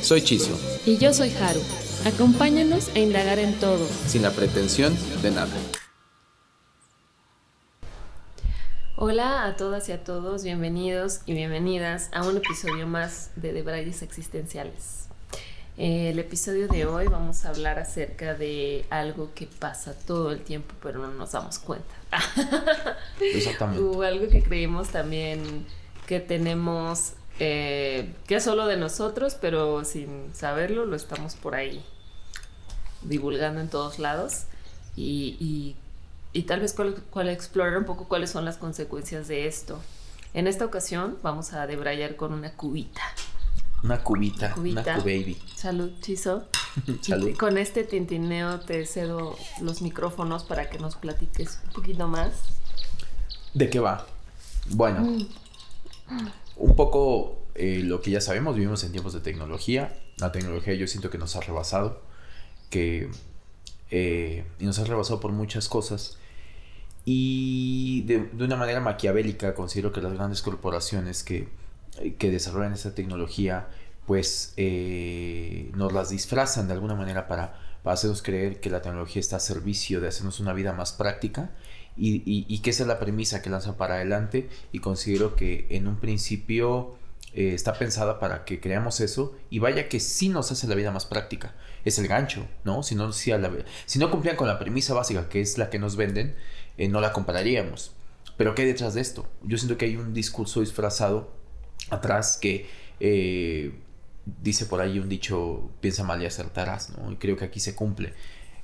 Soy Chiso. Y yo soy Haru. Acompáñanos a indagar en todo. Sin la pretensión de nada. Hola a todas y a todos, bienvenidos y bienvenidas a un episodio más de Debrayes Existenciales. Eh, el episodio de hoy vamos a hablar acerca de algo que pasa todo el tiempo, pero no nos damos cuenta. Exactamente. o algo que creímos también que tenemos, eh, que es solo de nosotros, pero sin saberlo, lo estamos por ahí divulgando en todos lados. Y, y y tal vez cuál, explorar un poco cuáles son las consecuencias de esto. En esta ocasión vamos a debrayar con una cubita. Una cubita, una baby. Salud, Chiso. Salud. Y con este tintineo te cedo los micrófonos para que nos platiques un poquito más. ¿De qué va? Bueno, mm. Un poco eh, lo que ya sabemos, vivimos en tiempos de tecnología. La tecnología yo siento que nos ha rebasado, que eh, y nos ha rebasado por muchas cosas. Y de, una manera maquiavélica considero que las grandes corporaciones que, que desarrollan esta tecnología pues eh, nos las disfrazan de alguna manera para, para, hacernos creer que la tecnología está a servicio de hacernos una vida más práctica y, y, que esa es la premisa que lanzan para adelante y considero que en un principio eh, está pensada para que creamos eso y vaya que sí nos hace la vida más práctica. Es el gancho, ¿no? Si no, si, si no cumplían con la premisa básica, que es la que nos venden, eh, no la compraríamos. Pero ¿qué hay detrás de esto? Yo siento que hay un discurso disfrazado atrás que eh, dice por ahí un dicho, piensa mal y acertarás, ¿no? Y creo que aquí se cumple.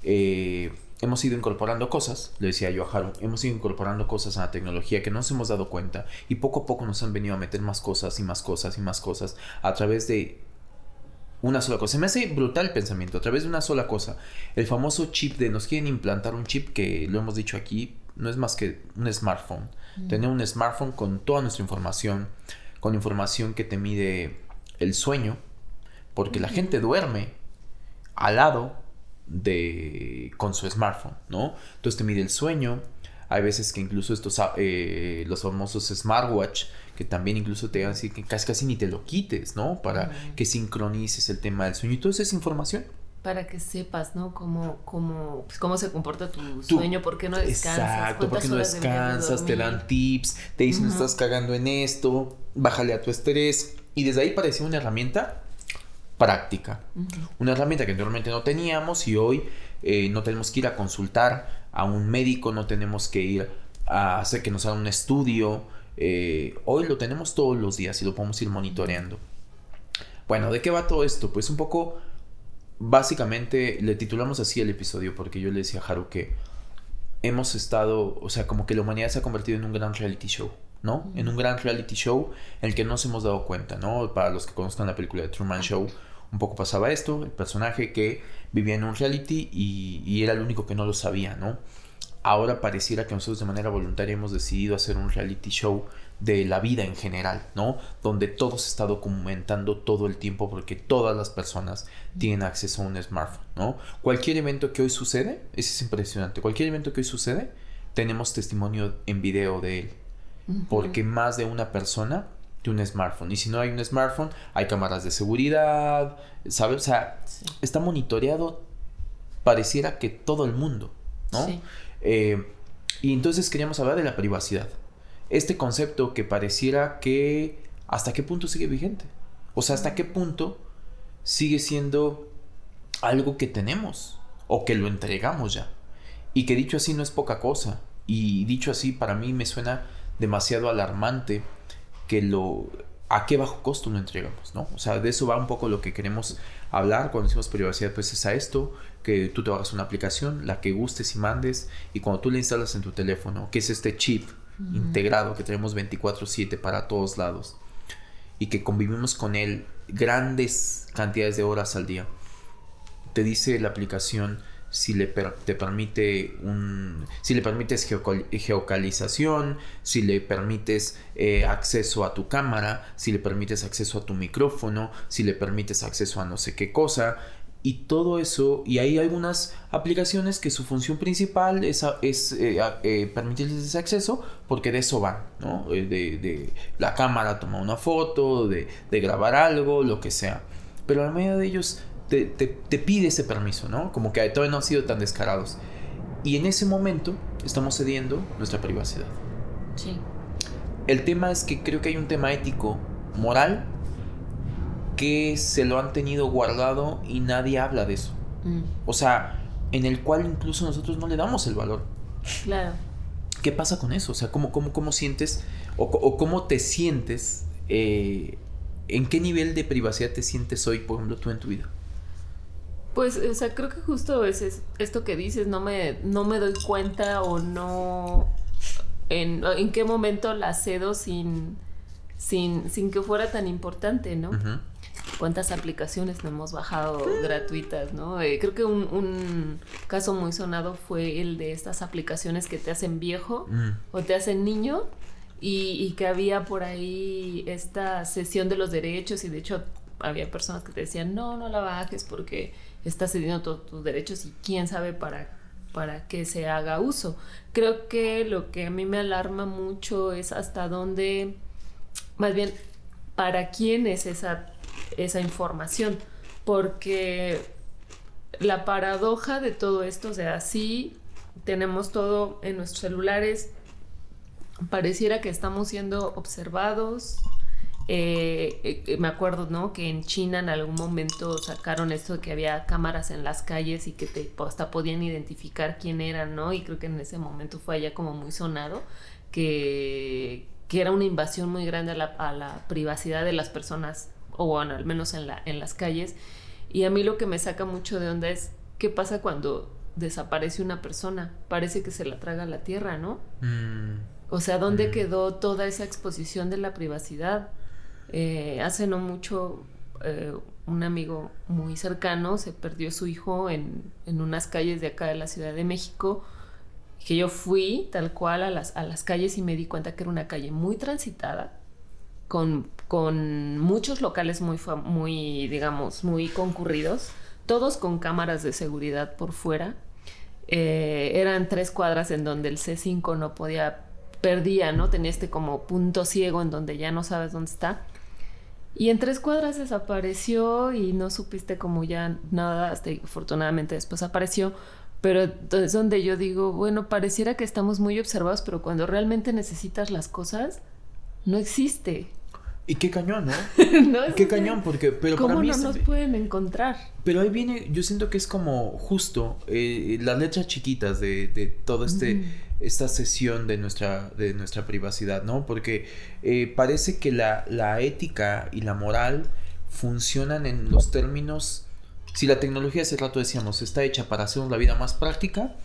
Eh, hemos ido incorporando cosas, le decía yo a Haru, hemos ido incorporando cosas a la tecnología que no nos hemos dado cuenta y poco a poco nos han venido a meter más cosas y más cosas y más cosas a través de una sola cosa. Se me hace brutal el pensamiento, a través de una sola cosa. El famoso chip de nos quieren implantar un chip que lo hemos dicho aquí, no es más que un smartphone. Mm. Tener un smartphone con toda nuestra información, con información que te mide el sueño, porque la gente duerme al lado de con su smartphone, ¿no? Entonces te mide el sueño. Hay veces que incluso estos eh, los famosos smartwatch que también incluso te así que casi casi ni te lo quites, ¿no? Para que sincronices el tema del sueño y toda esa información para que sepas, ¿no? Cómo, cómo, pues, cómo se comporta tu sueño, por qué no descansas. Exacto, por qué no descansas, te dan tips, te dicen, estás cagando en esto, bájale a tu estrés. Y desde ahí parecía una herramienta práctica. Una herramienta que anteriormente no teníamos y hoy eh, no tenemos que ir a consultar a un médico, no tenemos que ir a hacer que nos haga un estudio. Eh, hoy lo tenemos todos los días y lo podemos ir monitoreando. Bueno, ¿de qué va todo esto? Pues un poco, básicamente le titulamos así el episodio porque yo le decía a Haru que hemos estado, o sea, como que la humanidad se ha convertido en un gran reality show. ¿no? En un gran reality show en el que nos hemos dado cuenta, ¿no? Para los que conozcan la película de Truman Show, un poco pasaba esto, el personaje que vivía en un reality y, era el único que no lo sabía, ¿no? Ahora pareciera que nosotros de manera voluntaria hemos decidido hacer un reality show de la vida en general, ¿no? Donde todo se está documentando todo el tiempo porque todas las personas tienen acceso a un smartphone, ¿no? Cualquier evento que hoy sucede, es impresionante, cualquier evento que hoy sucede, tenemos testimonio en video de él, porque más de una persona tiene un smartphone. Y si no hay un smartphone, hay cámaras de seguridad, ¿sabes? O sea, está monitoreado, pareciera que todo el mundo, ¿no? Eh, y entonces queríamos hablar de la privacidad. Este concepto que pareciera que hasta qué punto sigue vigente. O sea, hasta qué punto sigue siendo algo que tenemos o que lo entregamos ya. Y que dicho así no es poca cosa. Y dicho así para mí me suena demasiado alarmante que lo a qué bajo costo lo entregamos, ¿no? O sea, de eso va un poco lo que queremos hablar cuando decimos privacidad, pues es a esto, que tú te hagas una aplicación, la que gustes y mandes, y cuando tú la instalas en tu teléfono, que es este chip integrado que tenemos 24/7 para todos lados, y que convivimos con él grandes cantidades de horas al día. Te dice la aplicación si le te permite un si le permites geocalización, si le permites eh, acceso a tu cámara, si le permites acceso a tu micrófono, si le permites acceso a no sé qué cosa y todo eso y hay algunas aplicaciones que su función principal es, es eh, eh, permitirles ese acceso porque de eso van, ¿no? de, de, la cámara tomar una foto, de, de grabar algo, lo que sea. Pero la mayoría de ellos te, pide ese permiso, ¿no? Como que todavía no han sido tan descarados. Y en ese momento estamos cediendo nuestra privacidad. Sí. El tema es que creo que hay un tema ético, moral, que se lo han tenido guardado y nadie habla de eso. Mm. O sea, en el cual incluso nosotros no le damos el valor. Claro. ¿Qué pasa con eso? O sea, ¿cómo, cómo, cómo sientes o, cómo te sientes? Eh, ¿En qué nivel de privacidad te sientes hoy, por ejemplo, tú en tu vida? Pues, o sea, creo que justo es, esto que dices, no me, no me doy cuenta o no en, en qué momento la cedo sin, sin, sin que fuera tan importante, ¿no? ¿Cuántas aplicaciones no hemos bajado gratuitas, no? Eh, creo que un, un, caso muy sonado fue el de estas aplicaciones que te hacen viejo mm. o te hacen niño y, y que había por ahí esta sesión de los derechos y de hecho había personas que te decían, no, no la bajes porque estás cediendo todos tus derechos y quién sabe para, para qué se haga uso. Creo que lo que a mí me alarma mucho es hasta dónde, más bien, para quién es esa, esa información, porque la paradoja de todo esto, o sea, sí tenemos todo en nuestros celulares, pareciera que estamos siendo observados, eh, eh, me acuerdo, ¿no? Que en China en algún momento sacaron esto de que había cámaras en las calles y que te, hasta podían identificar quién eran, ¿no? Y creo que en ese momento fue allá como muy sonado, que, que era una invasión muy grande a la, a la, privacidad de las personas, o bueno, al menos en, la, en las calles. Y a mí lo que me saca mucho de onda es qué pasa cuando desaparece una persona. Parece que se la traga la tierra, ¿no? Mm. O sea, ¿dónde mm. quedó toda esa exposición de la privacidad? Eh, hace no mucho, eh, un amigo muy cercano se perdió su hijo en, unas calles de acá de la Ciudad de México, que yo fui tal cual a las, a las calles y me di cuenta que era una calle muy transitada, con, con muchos locales muy, muy, digamos, muy concurridos, todos con cámaras de seguridad por fuera. Eh, eran tres cuadras en donde el C5 no podía, perdía, ¿no? Tenía este como punto ciego en donde ya no sabes dónde está. Y en tres cuadras desapareció y no supiste como ya nada, hasta afortunadamente después apareció. Pero es donde yo digo, bueno, pareciera que estamos muy observados, pero cuando realmente necesitas las cosas, no existe. Y qué cañón, ¿no? no qué cañón, porque pero ¿Cómo no nos pueden encontrar? Pero ahí viene, yo siento que es como justo eh, las letras chiquitas de, de todo este esta sesión de nuestra, de nuestra privacidad, ¿no? Porque eh, parece que la, la ética y la moral funcionan en los términos, si la tecnología hace rato decíamos está hecha para hacernos la vida más práctica,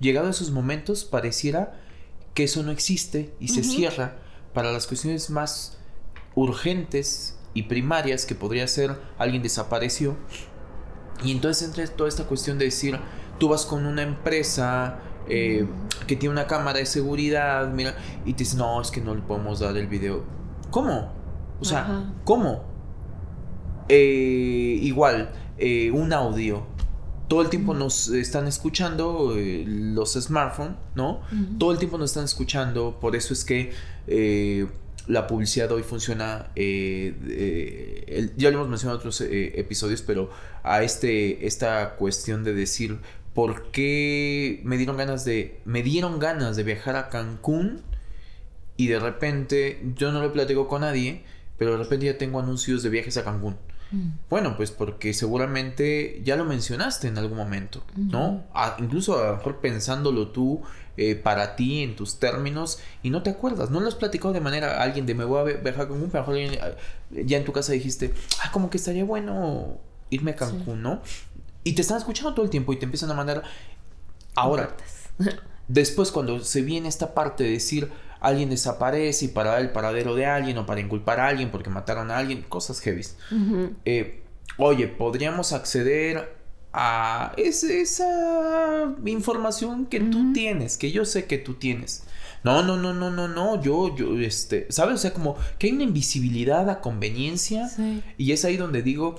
llegado a esos momentos pareciera que eso no existe y se cierra para las cuestiones más urgentes y primarias que podría ser alguien desapareció. Y entonces entra toda esta cuestión de decir, tú vas con una empresa eh, que tiene una cámara de seguridad, mira, y te dice, no, es que no le podemos dar el video. ¿Cómo? O sea, ¿cómo? Eh, igual, eh, un audio. Todo el tiempo nos están escuchando los smartphones, ¿no? Todo el tiempo nos están escuchando, por eso es que la publicidad hoy funciona, ya lo hemos mencionado en otros episodios, pero a este, esta cuestión de decir, por qué me dieron ganas de me dieron ganas de viajar a Cancún y de repente yo no lo platico con nadie, pero de repente ya tengo anuncios de viajes a Cancún. Mm. Bueno, pues porque seguramente ya lo mencionaste en algún momento, ¿no? incluso a lo mejor pensándolo tú eh, para ti en tus términos y no te acuerdas, no lo has platicado de manera a alguien de me voy a viajar a Cancún, pero a lo mejor ya en tu casa dijiste, ah, como que estaría bueno irme a Cancún, ¿no? Y te están escuchando todo el tiempo y te empiezan a mandar. Ahora, después cuando se viene esta parte de decir, alguien desaparece y para el paradero de alguien o para inculpar a alguien porque mataron a alguien, cosas heavy. Eh, oye, podríamos acceder a esa información que tú tienes, que yo sé que tú tienes. No, no, no, no, no, no, yo, yo, este, ¿sabes? O sea, como que hay una invisibilidad a conveniencia y es ahí donde digo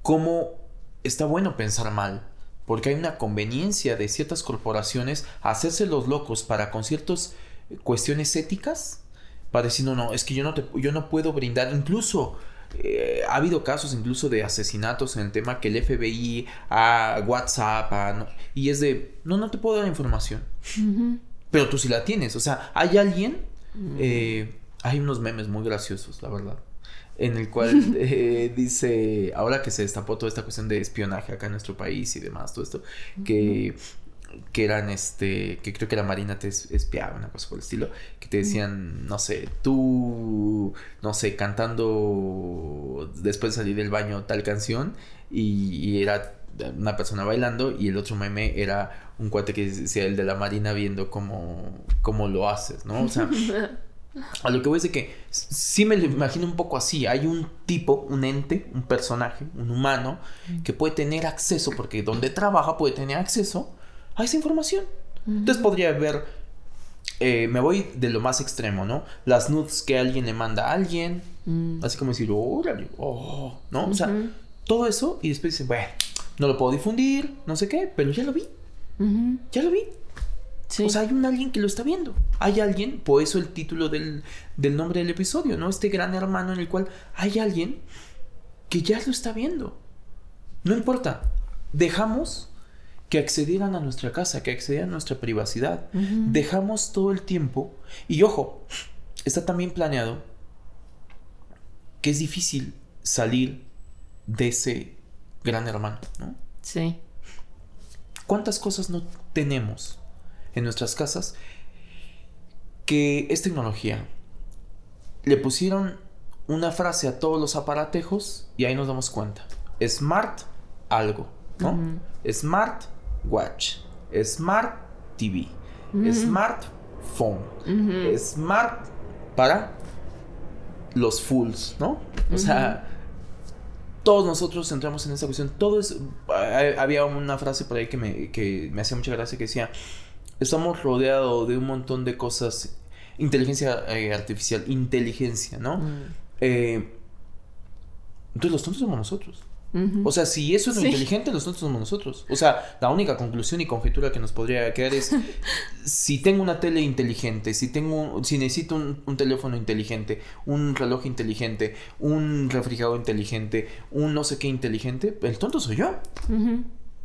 cómo está bueno pensar mal porque hay una conveniencia de ciertas corporaciones a hacerse los locos para con ciertas cuestiones éticas, para decir, no, no, es que yo no, te, yo no puedo brindar, incluso eh, ha habido casos incluso de asesinatos en el tema que el FBI a WhatsApp y es de, no, no te puedo dar información, pero tú sí la tienes, o sea, hay alguien, eh, hay unos memes muy graciosos, la verdad en el cual eh, dice, ahora que se destapó toda esta cuestión de espionaje acá en nuestro país y demás, todo esto, que, que eran, este, que creo que la Marina te espiaba, una cosa por el estilo, que te decían, no sé, tú, no sé, cantando después de salir del baño tal canción y, era una persona bailando y el otro meme era un cuate que decía el de la Marina viendo cómo, cómo lo haces, ¿no? O sea... A lo que voy es de que sí me lo imagino un poco así. Hay un tipo, un ente, un personaje, un humano, que puede tener acceso, porque donde trabaja puede tener acceso a esa información. Entonces podría ver, eh, me voy de lo más extremo, ¿no? Las nudes que alguien le manda a alguien, mm. así como decir, órale, oh, ¿no? O sea, todo eso y después dice, bueno, no lo puedo difundir, no sé qué, pero ya lo vi. Ya lo vi. O sea, hay un alguien que lo está viendo. Hay alguien, por eso el título del, nombre del episodio, ¿no? Este gran hermano en el cual hay alguien que ya lo está viendo. No importa. Dejamos que accedieran a nuestra casa, que accedieran a nuestra privacidad. Dejamos todo el tiempo. Y ojo, está también planeado que es difícil salir de ese gran hermano, ¿no? Sí. ¿Cuántas cosas no tenemos en nuestras casas que es tecnología. Le pusieron una frase a todos los aparatejos y ahí nos damos cuenta. Smart algo, ¿no? Smart watch, smart TV, smart phone, smart para los fools, ¿no? O sea, todos nosotros entramos en esa cuestión. Todo es. Había una frase por ahí que me, que me hacía mucha gracia que decía: estamos rodeados de un montón de cosas. Inteligencia eh, artificial, inteligencia, ¿no? Mm. Eh, entonces los tontos somos nosotros. O sea, si eso es lo inteligente, los tontos somos nosotros. O sea, la única conclusión y conjetura que nos podría quedar es si tengo una tele inteligente, si tengo, si necesito un, teléfono inteligente, un reloj inteligente, un refrigerador inteligente, un no sé qué inteligente, el tonto soy yo.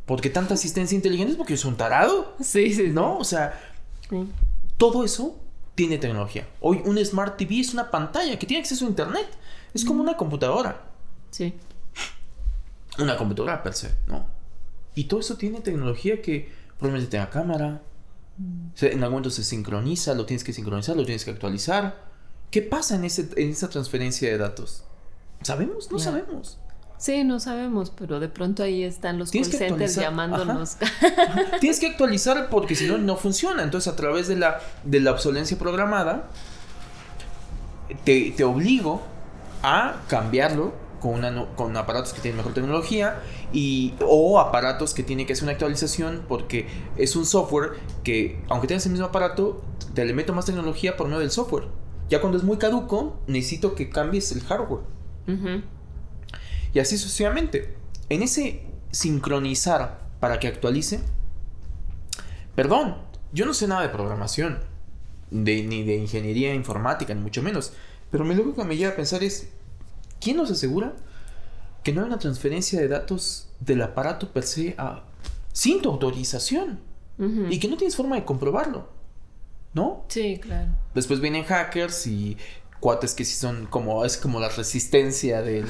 Porque tanta asistencia inteligente es porque es un tarado. Sí, sí. ¿No? O sea, todo eso tiene tecnología. Hoy un Smart TV es una pantalla que tiene acceso a Internet. Es como una computadora. Sí. Una computadora per se, ¿no? Y todo eso tiene tecnología que probablemente tenga cámara. En algún momento se sincroniza, lo tienes que sincronizar, lo tienes que actualizar. ¿Qué pasa en, ese, en esa transferencia de datos? ¿Sabemos? No sabemos. Sí, no sabemos, pero de pronto ahí están los call centers llamándonos. Tienes que actualizar porque si no, no funciona. Entonces, a través de la, de la obsolencia programada, te, te obligo a cambiarlo con, una, con aparatos que tienen mejor tecnología y, o aparatos que tienen que hacer una actualización porque es un software que, aunque tengas el mismo aparato, te le meto más tecnología por medio del software. Ya cuando es muy caduco, necesito que cambies el hardware. Y así sucesivamente. En ese sincronizar para que actualice, perdón, yo no sé nada de programación, ni de ingeniería informática, ni mucho menos. Pero lo que me lleva a pensar es, ¿quién nos asegura que no hay una transferencia de datos del aparato per se a, sin tu autorización? Y que no tienes forma de comprobarlo. ¿No? Sí, claro. Después vienen hackers y cuates que sí son como, es como la resistencia del,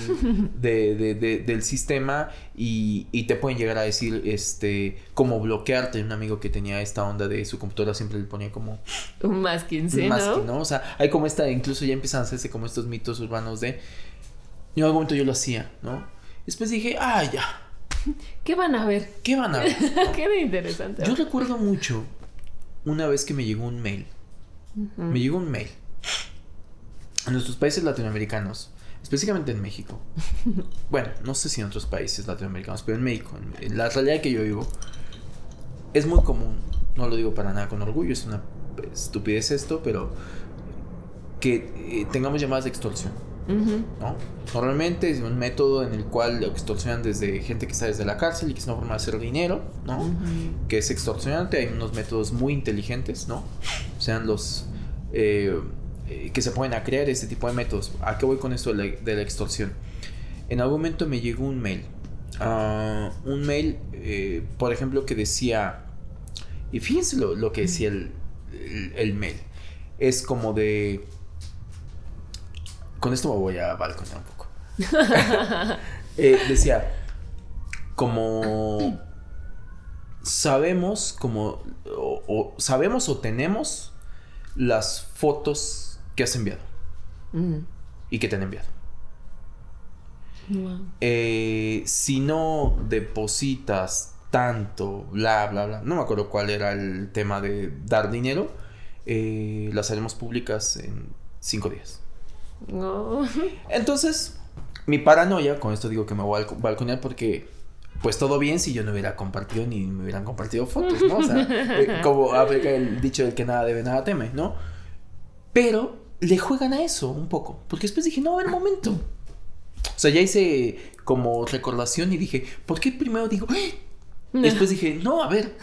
del sistema y, y, te pueden llegar a decir, este, como bloquearte. Un amigo que tenía esta onda de su computadora siempre le ponía como... Un masking, sí, ¿no? ¿no? O sea, hay como esta, incluso ya empiezan a hacerse como estos mitos urbanos de... En algún momento yo lo hacía, ¿no? Después dije, ah, ya. ¿Qué van a ver? ¿Qué van a ver? Qué interesante. Yo recuerdo mucho una vez que me llegó un mail me llegó un mail. En nuestros países latinoamericanos, específicamente en México. bueno, no sé si en otros países latinoamericanos, pero en México, en la realidad que yo vivo, es muy común. No lo digo para nada con orgullo, es una estupidez esto, pero que eh, tengamos llamadas de extorsión. ¿no? Normalmente es un método en el cual extorsionan desde gente que está desde la cárcel y que es una forma de hacer dinero, ¿no? Que es extorsionante. Hay unos métodos muy inteligentes, ¿no? Sean los eh, eh, que se pueden a crear este tipo de métodos. ¿A qué voy con esto de la, extorsión? En algún momento me llegó un mail. Ah, un mail, por ejemplo, que decía. Y fíjense lo, que decía el, el mail. Es como de con esto me voy a balconear un poco. Eh, decía, como sabemos, como, o, sabemos o tenemos las fotos que has enviado mm. y que te han enviado. Eh, si no depositas tanto, bla, bla, bla, no me acuerdo cuál era el tema de dar dinero, eh, las haremos públicas en cinco días. No. Entonces, mi paranoia, con esto digo que me voy a balconear porque pues todo bien si yo no hubiera compartido ni me hubieran compartido fotos, ¿no? O sea, eh, como aplica el dicho del que nada debe, nada teme, ¿no? Pero le juegan a eso un poco, porque después dije, no, a ver, momento. O sea, ya hice como recordación y dije, ¿por qué primero digo, ¡Eh! Después dije, no, a ver,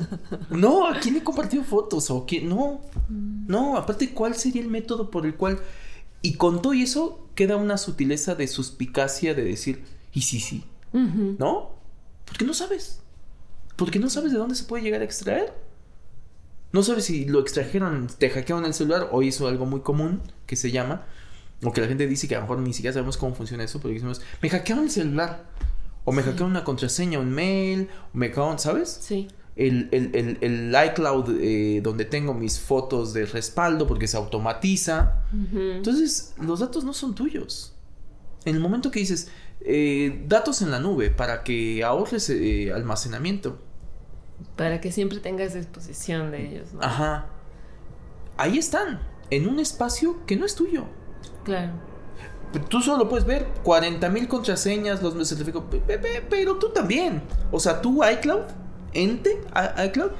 no, ¿a quién he compartido fotos? O quién, no, no, aparte, ¿cuál sería el método por el cual y con todo eso queda una sutileza de suspicacia de decir, y sí, sí, ¿no? Porque no sabes. Porque no sabes de dónde se puede llegar a extraer. No sabes si lo extrajeron, te hackearon el celular o hizo algo muy común que se llama, o que la gente dice que a lo mejor ni siquiera sabemos cómo funciona eso, pero decimos, me hackearon el celular, o me hackearon una contraseña, un mail, o me hackearon, ¿sabes? Sí el, el, el, iCloud eh, donde tengo mis fotos de respaldo porque se automatiza. Entonces, los datos no son tuyos. En el momento que dices, eh, datos en la nube para que ahorres eh, almacenamiento. Para que siempre tengas disposición de ellos, Ajá. Ahí están, en un espacio que no es tuyo. Claro. Tú solo puedes ver 40 mil contraseñas, los certificados, pero tú también. O sea, tú iCloud ente, iCloud,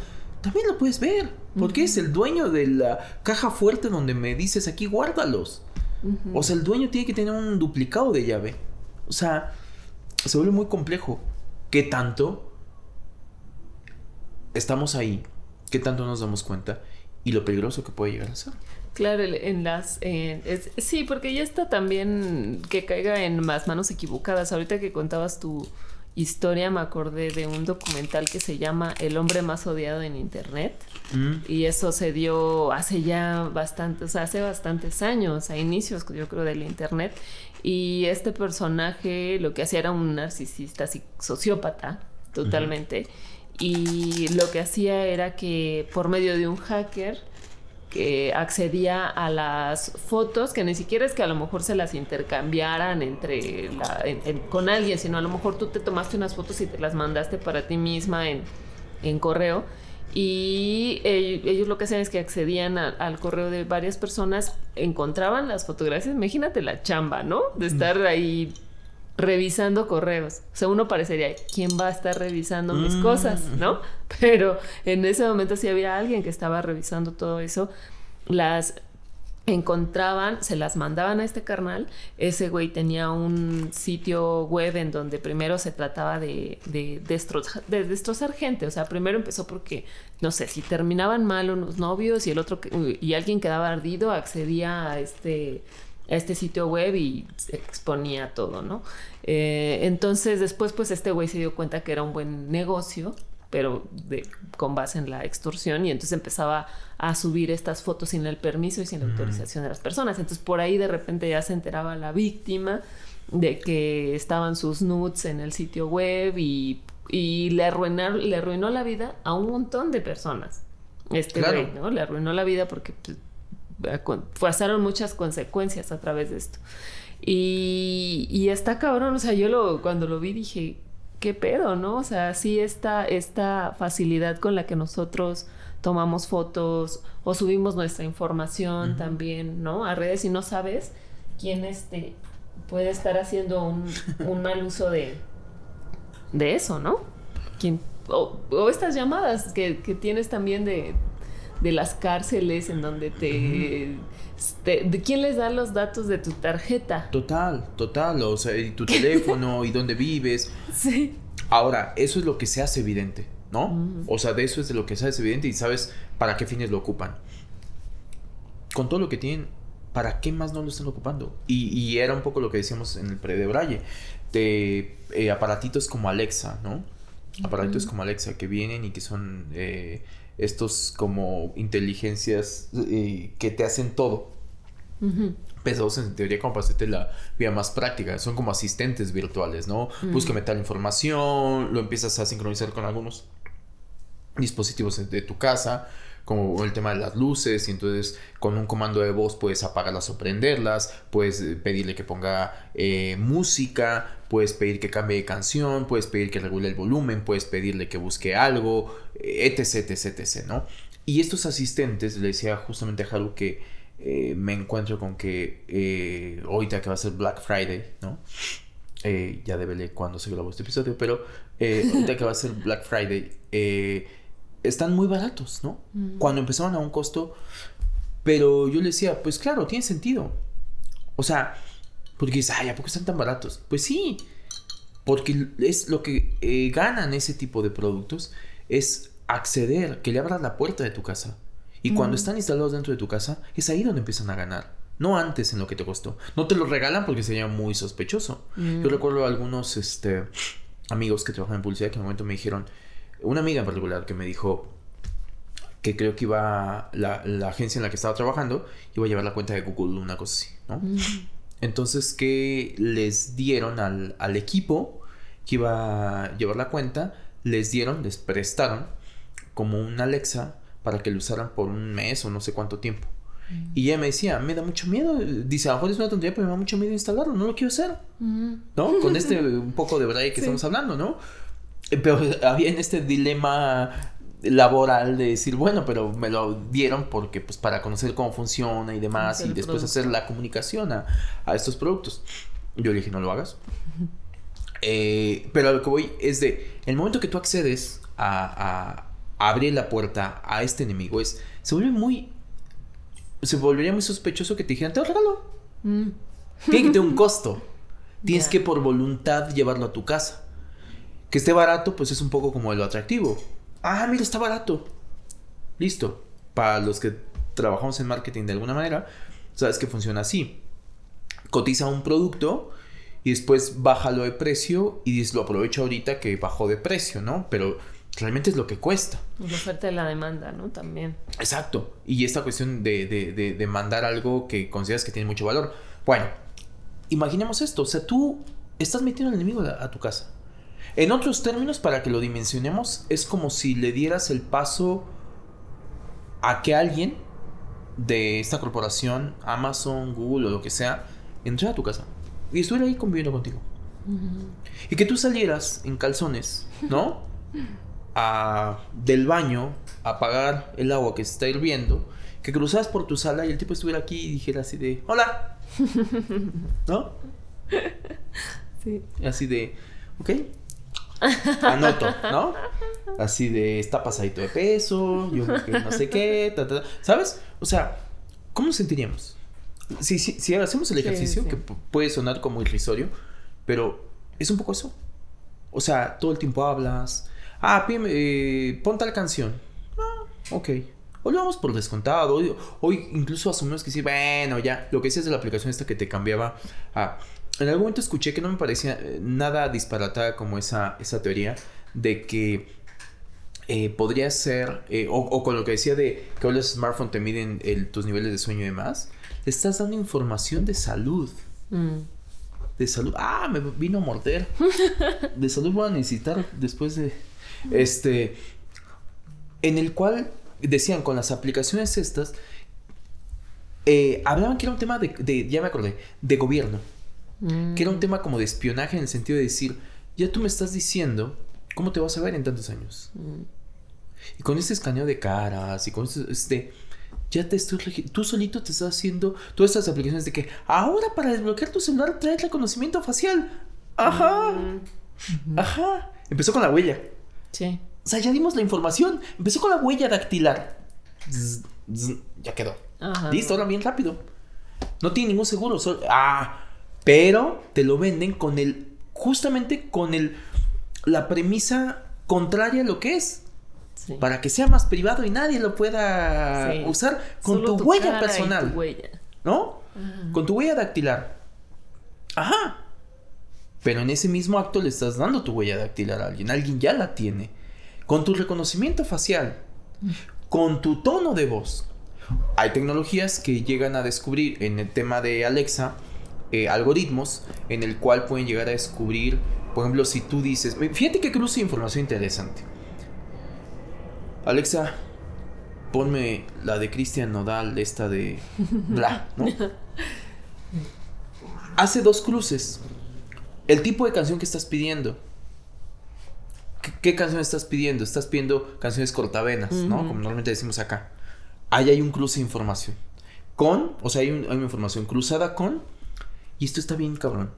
también lo puedes ver. Porque es el dueño de la caja fuerte donde me dices aquí guárdalos. O sea, el dueño tiene que tener un duplicado de llave. O sea, se vuelve muy complejo. ¿Qué tanto estamos ahí? ¿Qué tanto nos damos cuenta? Y lo peligroso que puede llegar a ser. Claro, en las... sí, porque ya está también que caiga en más manos equivocadas. Ahorita que contabas tu historia me acordé de un documental que se llama El hombre más odiado en Internet. Mm. Y eso se dio hace ya bastante, o sea, hace bastantes años, a inicios yo creo del Internet. Y este personaje lo que hacía era un narcisista, sociópata, totalmente. Y lo que hacía era que por medio de un hacker, que accedía a las fotos, que ni siquiera es que a lo mejor se las intercambiaran entre con alguien, sino a lo mejor tú te tomaste unas fotos y te las mandaste para ti misma en, correo. Y ellos, lo que hacían es que accedían al correo de varias personas, encontraban las fotografías, imagínate la chamba, ¿no? De estar ahí revisando correos. O sea, uno parecería, ¿quién va a estar revisando mis mm. cosas? ¿No? Pero en ese momento sí había alguien que estaba revisando todo eso. Las encontraban, se las mandaban a este carnal. Ese güey tenía un sitio web en donde primero se trataba de, de, de destrozar gente. O sea, primero empezó porque, no sé, si terminaban mal unos novios y el otro y alguien quedaba ardido, accedía a este este sitio web y exponía todo, ¿no? Eh, entonces después pues este güey se dio cuenta que era un buen negocio, pero de, con base en la extorsión y entonces empezaba a subir estas fotos sin el permiso y sin la autorización de las personas. Entonces por ahí de repente ya se enteraba la víctima de que estaban sus nudes en el sitio web y, y le, arruinaron, le arruinó la vida a un montón de personas. Este güey, ¿no? Le arruinó la vida porque pues, pasaron muchas consecuencias a través de esto. Y, y está cabrón, o sea, yo lo, cuando lo vi dije, ¿qué pedo, no? O sea, sí esta, esta facilidad con la que nosotros tomamos fotos o subimos nuestra información también, ¿no? A redes y no sabes quién este puede estar haciendo un, un mal uso de, de eso, ¿no? ¿Quién, o, estas llamadas que, que tienes también de, de, las cárceles en donde te, ¿De quién les da los datos de tu tarjeta? Total, total. O sea, y tu teléfono y dónde vives. Sí. Ahora, eso es lo que se hace evidente, ¿no? O sea, de eso es de lo que se hace evidente y sabes para qué fines lo ocupan. Con todo lo que tienen, ¿para qué más no lo están ocupando? Y, era un poco lo que decíamos en el pre de Braille, de eh, aparatitos como Alexa, ¿no? Aparatitos como Alexa que vienen y que son eh, estos como inteligencias eh, que te hacen todo. Pesados en teoría como para hacerte la vía más práctica. Son como asistentes virtuales, ¿no? Búscame tal información, lo empiezas a sincronizar con algunos dispositivos de tu casa como el tema de las luces y entonces con un comando de voz puedes apagarlas o prenderlas, puedes eh, pedirle que ponga eh, música, puedes pedir que cambie de canción, puedes pedir que regule el volumen, puedes pedirle que busque algo, etc, etc, etc, ¿no? Y estos asistentes, le decía justamente a Haru que eh, me encuentro con que ahorita que va a ser Black Friday, ¿no? ya debe leer cuando se grabó este episodio, pero ahorita que va a ser Black Friday, están muy baratos, ¿no? Mm. Cuando empezaron a un costo, pero yo le decía, pues claro, tiene sentido. O sea, porque dices, ay, ¿a poco están tan baratos? Pues sí, porque es lo que eh, ganan ese tipo de productos, es acceder, que le abras la puerta de tu casa. Y cuando están instalados dentro de tu casa, es ahí donde empiezan a ganar. No antes en lo que te costó. No te lo regalan porque sería muy sospechoso. Mm. Yo recuerdo a algunos este, amigos que trabajan en publicidad que en un momento me dijeron, una amiga en particular que me dijo que creo que iba la, agencia en la que estaba trabajando iba a llevar la cuenta de Google, una cosa así, ¿no? Mm. Entonces que les dieron al, al, equipo que iba a llevar la cuenta, les dieron, les prestaron como un Alexa para que lo usaran por un mes o no sé cuánto tiempo. Mm. Y ella me decía, me da mucho miedo. Dice, a lo mejor es una tontería, pero me da mucho miedo instalarlo, no lo quiero hacer. Mm. ¿No? Con este un poco de verdad que estamos hablando, ¿no? Pero había en este dilema laboral de decir, bueno, pero me lo dieron porque pues para conocer cómo funciona y demás y después hacer la comunicación a, estos productos. Yo le dije, no lo hagas. Eh, pero a lo que voy es de, el momento que tú accedes a, abrir la puerta a este enemigo es, se vuelve muy, se volvería muy sospechoso que te dijeran, te lo regalo. Mm. Tiene que tener un costo. Tienes que por voluntad llevarlo a tu casa. Que esté barato, pues es un poco como lo atractivo. Ah, mira, está barato. Listo. Para los que trabajamos en marketing de alguna manera, sabes que funciona así. Cotiza un producto y después bájalo de precio y lo aprovecho ahorita que bajó de precio, ¿no? Pero realmente es lo que cuesta. La oferta y la demanda, ¿no? También. Exacto. Y esta cuestión de, de, mandar algo que consideras que tiene mucho valor. Bueno, imaginemos esto. O sea, tú estás metiendo al enemigo a tu casa. En otros términos, para que lo dimensionemos, es como si le dieras el paso a que alguien de esta corporación, Amazon, Google o lo que sea, entrara a tu casa y estuviera ahí conviviendo contigo. Y que tú salieras en calzones, ¿no? A, del baño a apagar el agua que se está hirviendo, que cruzaras por tu sala y el tipo estuviera aquí y dijera así de, hola, ¿no? Sí. Así de, ok, Anoto, ¿no? Así de está pasadito de peso, yo no sé qué, ¿sabes? O sea, ¿cómo nos sentiríamos? Si, si, si hacemos el ejercicio, que puede sonar como irrisorio, pero es un poco eso. O sea, todo el tiempo hablas. Ah, eh, pon tal canción. Ah, ok. Hoy lo vamos por descontado. Hoy, hoy incluso asumimos que sí, bueno, ya. Lo que decías de la aplicación esta que te cambiaba a en algún momento escuché que no me parecía eh, nada disparatada como esa, esa teoría de que eh, podría ser, eh, o, con lo que decía de que hoy los smartphones te miden tus niveles de sueño y demás, le estás dando información de salud. Mm. De salud. Ah, me vino a morder. De salud voy a necesitar después de. Este. En el cual decían con las aplicaciones estas. hablaban que era un tema de, de. Ya me acordé. De gobierno. Que era un tema como de espionaje en el sentido de decir, ya tú me estás diciendo cómo te vas a ver en tantos años. Mm. Y con este escaneo de caras y con este, este ya te estoy tú solito te estás haciendo todas estas aplicaciones de que ahora para desbloquear tu celular trae reconocimiento facial. Ajá. Mm. Ajá. Empezó con la huella. Sí. O sea, ya dimos la información. Empezó con la huella dactilar. ya quedó. Ajá. Listo, ahora bien rápido. No tiene ningún seguro. ah, pero te lo venden con el. Justamente con el. La premisa contraria a lo que es. Para que sea más privado y nadie lo pueda usar con tu, huella personal. ¿No? Con tu huella dactilar. Ajá. Pero en ese mismo acto le estás dando tu huella dactilar a alguien. Alguien ya la tiene. Con tu reconocimiento facial. Con tu tono de voz. Hay tecnologías que llegan a descubrir en el tema de Alexa eh, algoritmos en el cual pueden llegar a descubrir, por ejemplo, si tú dices, fíjate que cruce información interesante. Alexa, ponme la de Cristian Nodal, esta de bla, ¿no? Hace dos cruces. El tipo de canción que estás pidiendo. ¿Qué, canción estás pidiendo? Estás pidiendo canciones cortavenas, ¿no? Como normalmente decimos acá. Ahí hay un cruce de información. Con, o sea, hay, hay una información cruzada con. Y esto está bien, cabrón.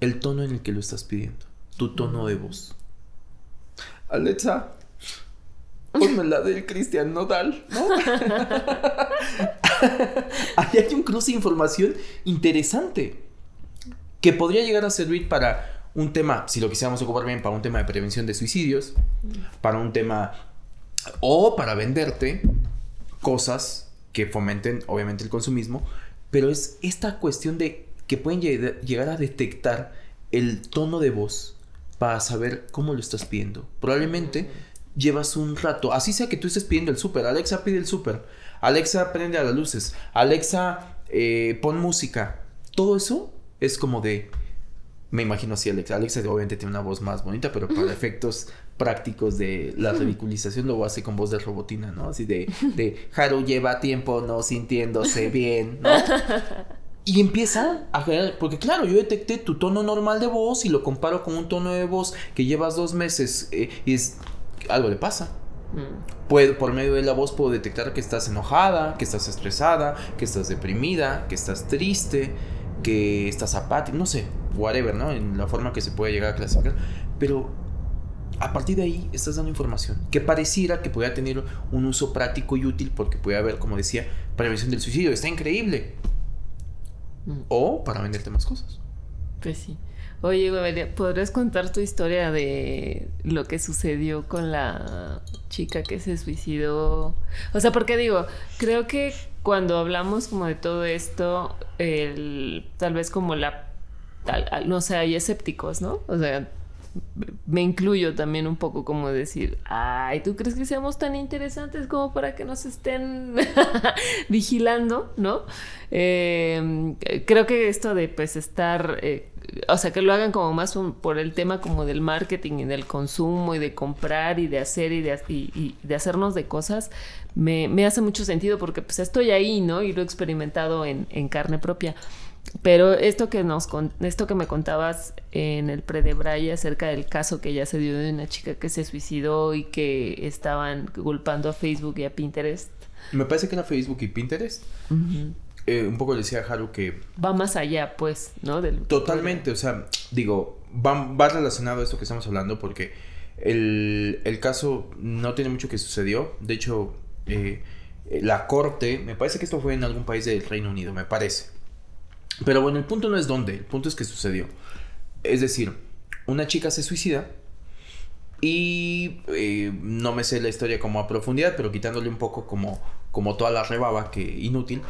El tono en el que lo estás pidiendo. Tu tono de voz. Alexa, Ponme la del Cristian Nodal, ¿no? Ahí hay un cruce de información interesante que podría llegar a servir para un tema, si lo quisiéramos ocupar bien, para un tema de prevención de suicidios, para un tema o para venderte cosas que fomenten obviamente el consumismo, pero es esta cuestión de que pueden llegar a detectar el tono de voz para saber cómo lo estás pidiendo. Probablemente llevas un rato, así sea que tú estés pidiendo el súper, Alexa pide el súper, Alexa prende a las luces, Alexa eh, pon música, todo eso es como de, me imagino así Alexa, Alexa obviamente tiene una voz más bonita, pero para efectos prácticos de la ridiculización lo hace con voz de robotina, ¿no? Así de, de Haru lleva tiempo no sintiéndose bien, ¿no? Y empieza a generar, porque claro, yo detecté tu tono normal de voz y lo comparo con un tono de voz que llevas dos meses eh, y es, algo le pasa. Mm. Puedo, por medio de la voz puedo detectar que estás enojada, que estás estresada, que estás deprimida, que estás triste, que estás apática, no sé, whatever, ¿no? En la forma que se puede llegar a clasificar. Pero a partir de ahí estás dando información que pareciera que pueda tener un uso práctico y útil porque puede haber, como decía, prevención del suicidio. Está increíble. O para venderte más cosas. Pues sí. Oye, ¿podrías contar tu historia de lo que sucedió con la chica que se suicidó? O sea, porque digo, creo que cuando hablamos como de todo esto, el, tal vez como la, no sé, hay escépticos, ¿no? O sea, me incluyo también un poco como decir, ay, ¿tú crees que seamos tan interesantes como para que nos estén vigilando, ¿no? Em, creo que esto de pues estar, eh, o sea, que lo hagan como más por el tema como del marketing y del consumo y de comprar y de hacer y de, y, de hacernos de cosas, me, me, hace mucho sentido porque pues estoy ahí, ¿no? Y lo he experimentado en, en carne propia. Pero esto que nos esto que me contabas en el pre de Braya acerca del caso que ya se dio de una chica que se suicidó y que estaban culpando a Facebook y a Pinterest. Me parece que era Facebook y Pinterest. Eh, un poco le decía a Haru que... Va más allá, pues, ¿no? Totalmente, o sea, digo, va, relacionado a esto que estamos hablando porque el, caso no tiene mucho que sucedió. De hecho, eh, la corte, me parece que esto fue en algún país del Reino Unido, me parece. Pero bueno, el punto no es dónde, el punto es que sucedió. Es decir, una chica se suicida y eh, no me sé la historia como a profundidad, pero quitándole un poco como, como toda la rebaba, que inútil.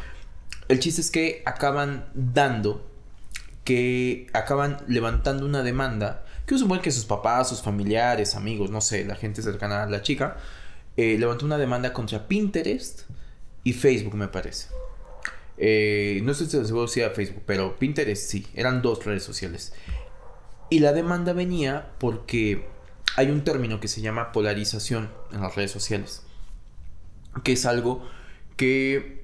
El chiste es que acaban dando, que acaban levantando una demanda, que supone que sus papás, sus familiares, amigos, no sé, la gente cercana a la chica, eh, levantó una demanda contra Pinterest y Facebook, me parece. Eh, no estoy seguro si era Facebook, pero Pinterest sí, eran dos redes sociales. Y la demanda venía porque hay un término que se llama polarización en las redes sociales, que es algo que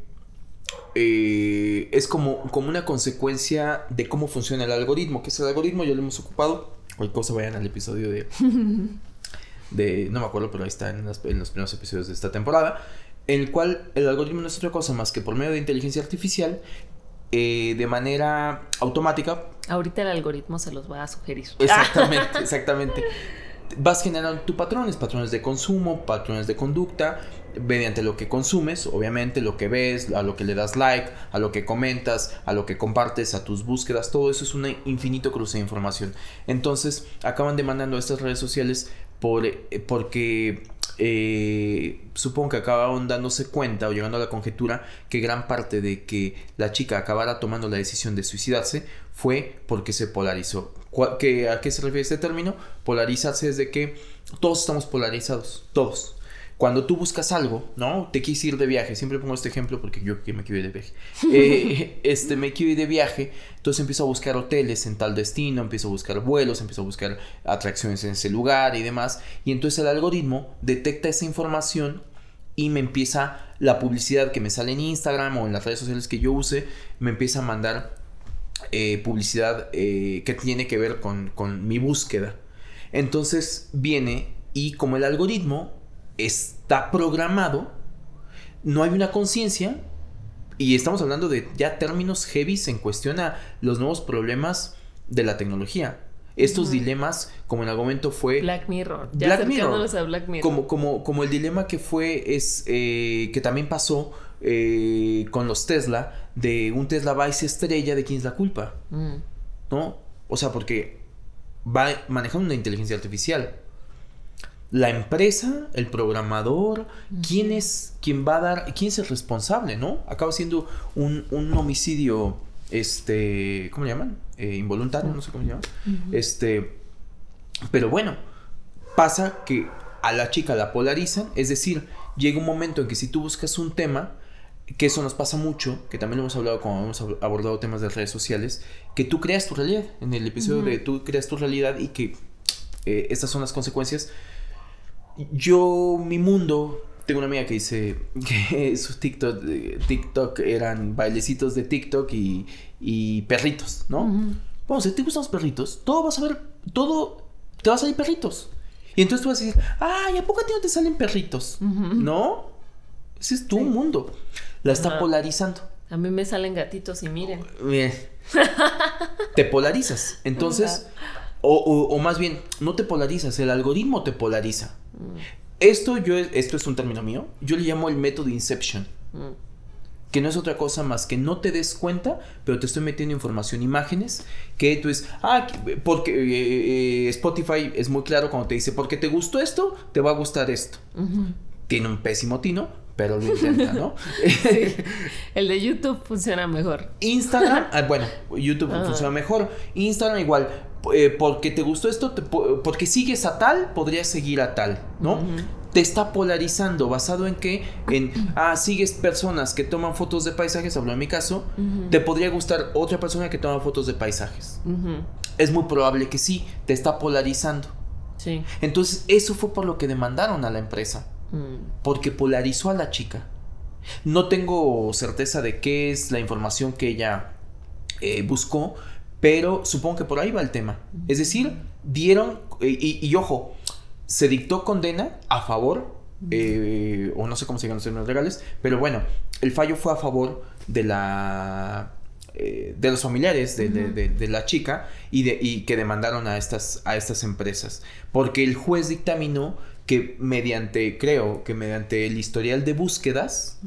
eh, es como, como una consecuencia de cómo funciona el algoritmo, que es el algoritmo, ya lo hemos ocupado. Cualquier cosa vayan al episodio de, de, no me acuerdo, pero ahí está en, los primeros episodios de esta temporada, en el cual el algoritmo no es otra cosa más que por medio de inteligencia artificial, eh, de manera automática. Ahorita el algoritmo se los va a sugerir. Exactamente, exactamente. Vas generando tus patrones, patrones de consumo, patrones de conducta, mediante lo que consumes, obviamente, lo que ves, a lo que le das like, a lo que comentas, a lo que compartes, a tus búsquedas, todo eso es un infinito cruce de información. Entonces, acaban demandando a estas redes sociales por, eh, porque eh, supongo que acabaron dándose cuenta o llegando a la conjetura que gran parte de que la chica acabara tomando la decisión de suicidarse fue porque se polarizó. ¿A qué se refiere este término? Polarizarse es de que todos estamos polarizados, todos. Cuando tú buscas algo, ¿no? Te quieres ir de viaje. Siempre pongo este ejemplo porque yo que me quiero ir de viaje. Eh, este, me quiero ir de viaje. Entonces empiezo a buscar hoteles en tal destino, empiezo a buscar vuelos, empiezo a buscar atracciones en ese lugar y demás. Y entonces el algoritmo detecta esa información y me empieza la publicidad que me sale en Instagram o en las redes sociales que yo use, me empieza a mandar eh, publicidad eh, que tiene que ver con, con mi búsqueda. Entonces viene y como el algoritmo está programado, no hay una conciencia, y estamos hablando de ya términos heavy en cuestión a los nuevos problemas de la tecnología. Estos dilemas, como en algún momento fue... Black Mirror. Ya Black Mirror. A Black Mirror. Como, como, como el dilema que fue, es eh, que también pasó eh, con los Tesla, de un Tesla va y se estrella, ¿de quién es la culpa? Mm. ¿No? O sea, porque va manejando una inteligencia artificial la empresa, el programador, quién es, quién va a dar, quién es el responsable, ¿no? Acaba siendo un, homicidio, este, ¿cómo le llaman? Eh, involuntario, no sé cómo se llama. Este, pero bueno, pasa que a la chica la polarizan, es decir, llega un momento en que si tú buscas un tema, que eso nos pasa mucho, que también lo hemos hablado cuando hemos abordado temas de redes sociales, que tú creas tu realidad, en el episodio de tú creas tu realidad y que eh, estas son las consecuencias yo, mi mundo, tengo una amiga que dice que sus TikTok, TikTok eran bailecitos de TikTok y, perritos, ¿no? Vamos, si te gustan los perritos, todo vas a ver, todo te va a salir perritos. Y entonces tú vas a decir, ay, ¿a poco a ti no te salen perritos? ¿No? Ese es tu mundo. La está polarizando. A mí me salen gatitos y miren. Bien. te polarizas. Entonces, o, más bien, no te polarizas, el algoritmo te polariza. Mm. Esto, yo, esto es un término mío, yo le llamo el método Inception. Mm. Que no es otra cosa más que no te des cuenta, pero te estoy metiendo información, imágenes, que tú es, ah, porque eh, eh, Spotify es muy claro cuando te dice, porque te gustó esto, te va a gustar esto. Tiene un pésimo tino, pero lo intenta, ¿no? El de YouTube funciona mejor. Instagram, ah, bueno, YouTube funciona mejor. Instagram igual, eh, porque te gustó esto, porque sigues a tal, podrías seguir a tal, ¿no? Te está polarizando, basado en que, en, ah, sigues personas que toman fotos de paisajes, hablo en mi caso, te podría gustar otra persona que toma fotos de paisajes. Es muy probable que sí, te está polarizando. Sí. Entonces, eso fue por lo que demandaron a la empresa, mm. porque polarizó a la chica. No tengo certeza de qué es la información que ella eh, buscó, pero supongo que por ahí va el tema. Es decir, dieron, y, ojo, se dictó condena a favor, eh, o no sé cómo se llaman los términos legales, pero bueno, el fallo fue a favor de la eh, de los familiares de, la chica y, de, y que demandaron a estas, a estas empresas. Porque el juez dictaminó que mediante, creo que mediante el historial de búsquedas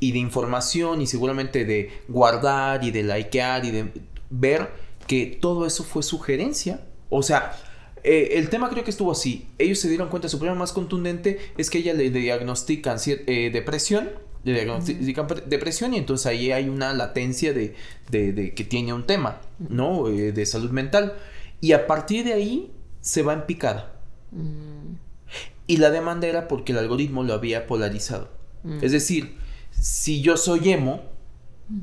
y de información y seguramente de guardar y de likear y de ver que todo eso fue sugerencia. O sea, eh, el tema creo que estuvo así. Ellos se dieron cuenta, su problema más contundente es que ella le diagnostican eh, depresión, le diagnostican depresión y entonces ahí hay una latencia de, que tiene un tema, ¿no? Eh, de salud mental. Y a partir de ahí se va en picada. Mm. Y la demanda era porque el algoritmo lo había polarizado. Mm. Es decir, si yo soy emo, mm.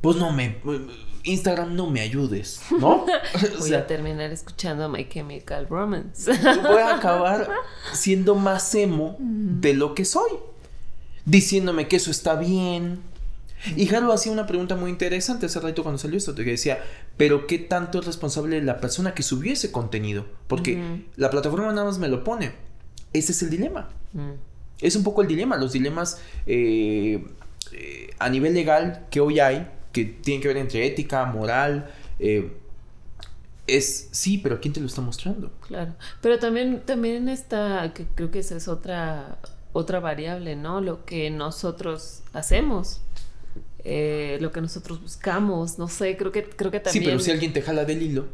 pues no me Instagram no me ayudes, ¿no? voy a terminar escuchando My Chemical Romance. voy a acabar siendo más emo de lo que soy. Diciéndome que eso está bien, Y Jaro hacía una pregunta muy interesante hace rato cuando salió esto, que decía, pero ¿qué tanto es responsable la persona que subió ese contenido? Porque la plataforma nada más me lo pone. Ese es el dilema. Mm. Es un poco el dilema, los dilemas eh, eh, a nivel legal que hoy hay, que tienen que ver entre ética, moral, eh, es sí, pero ¿quién te lo está mostrando? Claro, pero también, también está, que creo que esa es otra, otra variable, ¿no? Lo que nosotros hacemos. Eh, lo que nosotros buscamos, no sé, creo que, creo que también... Sí, pero si alguien te jala del hilo.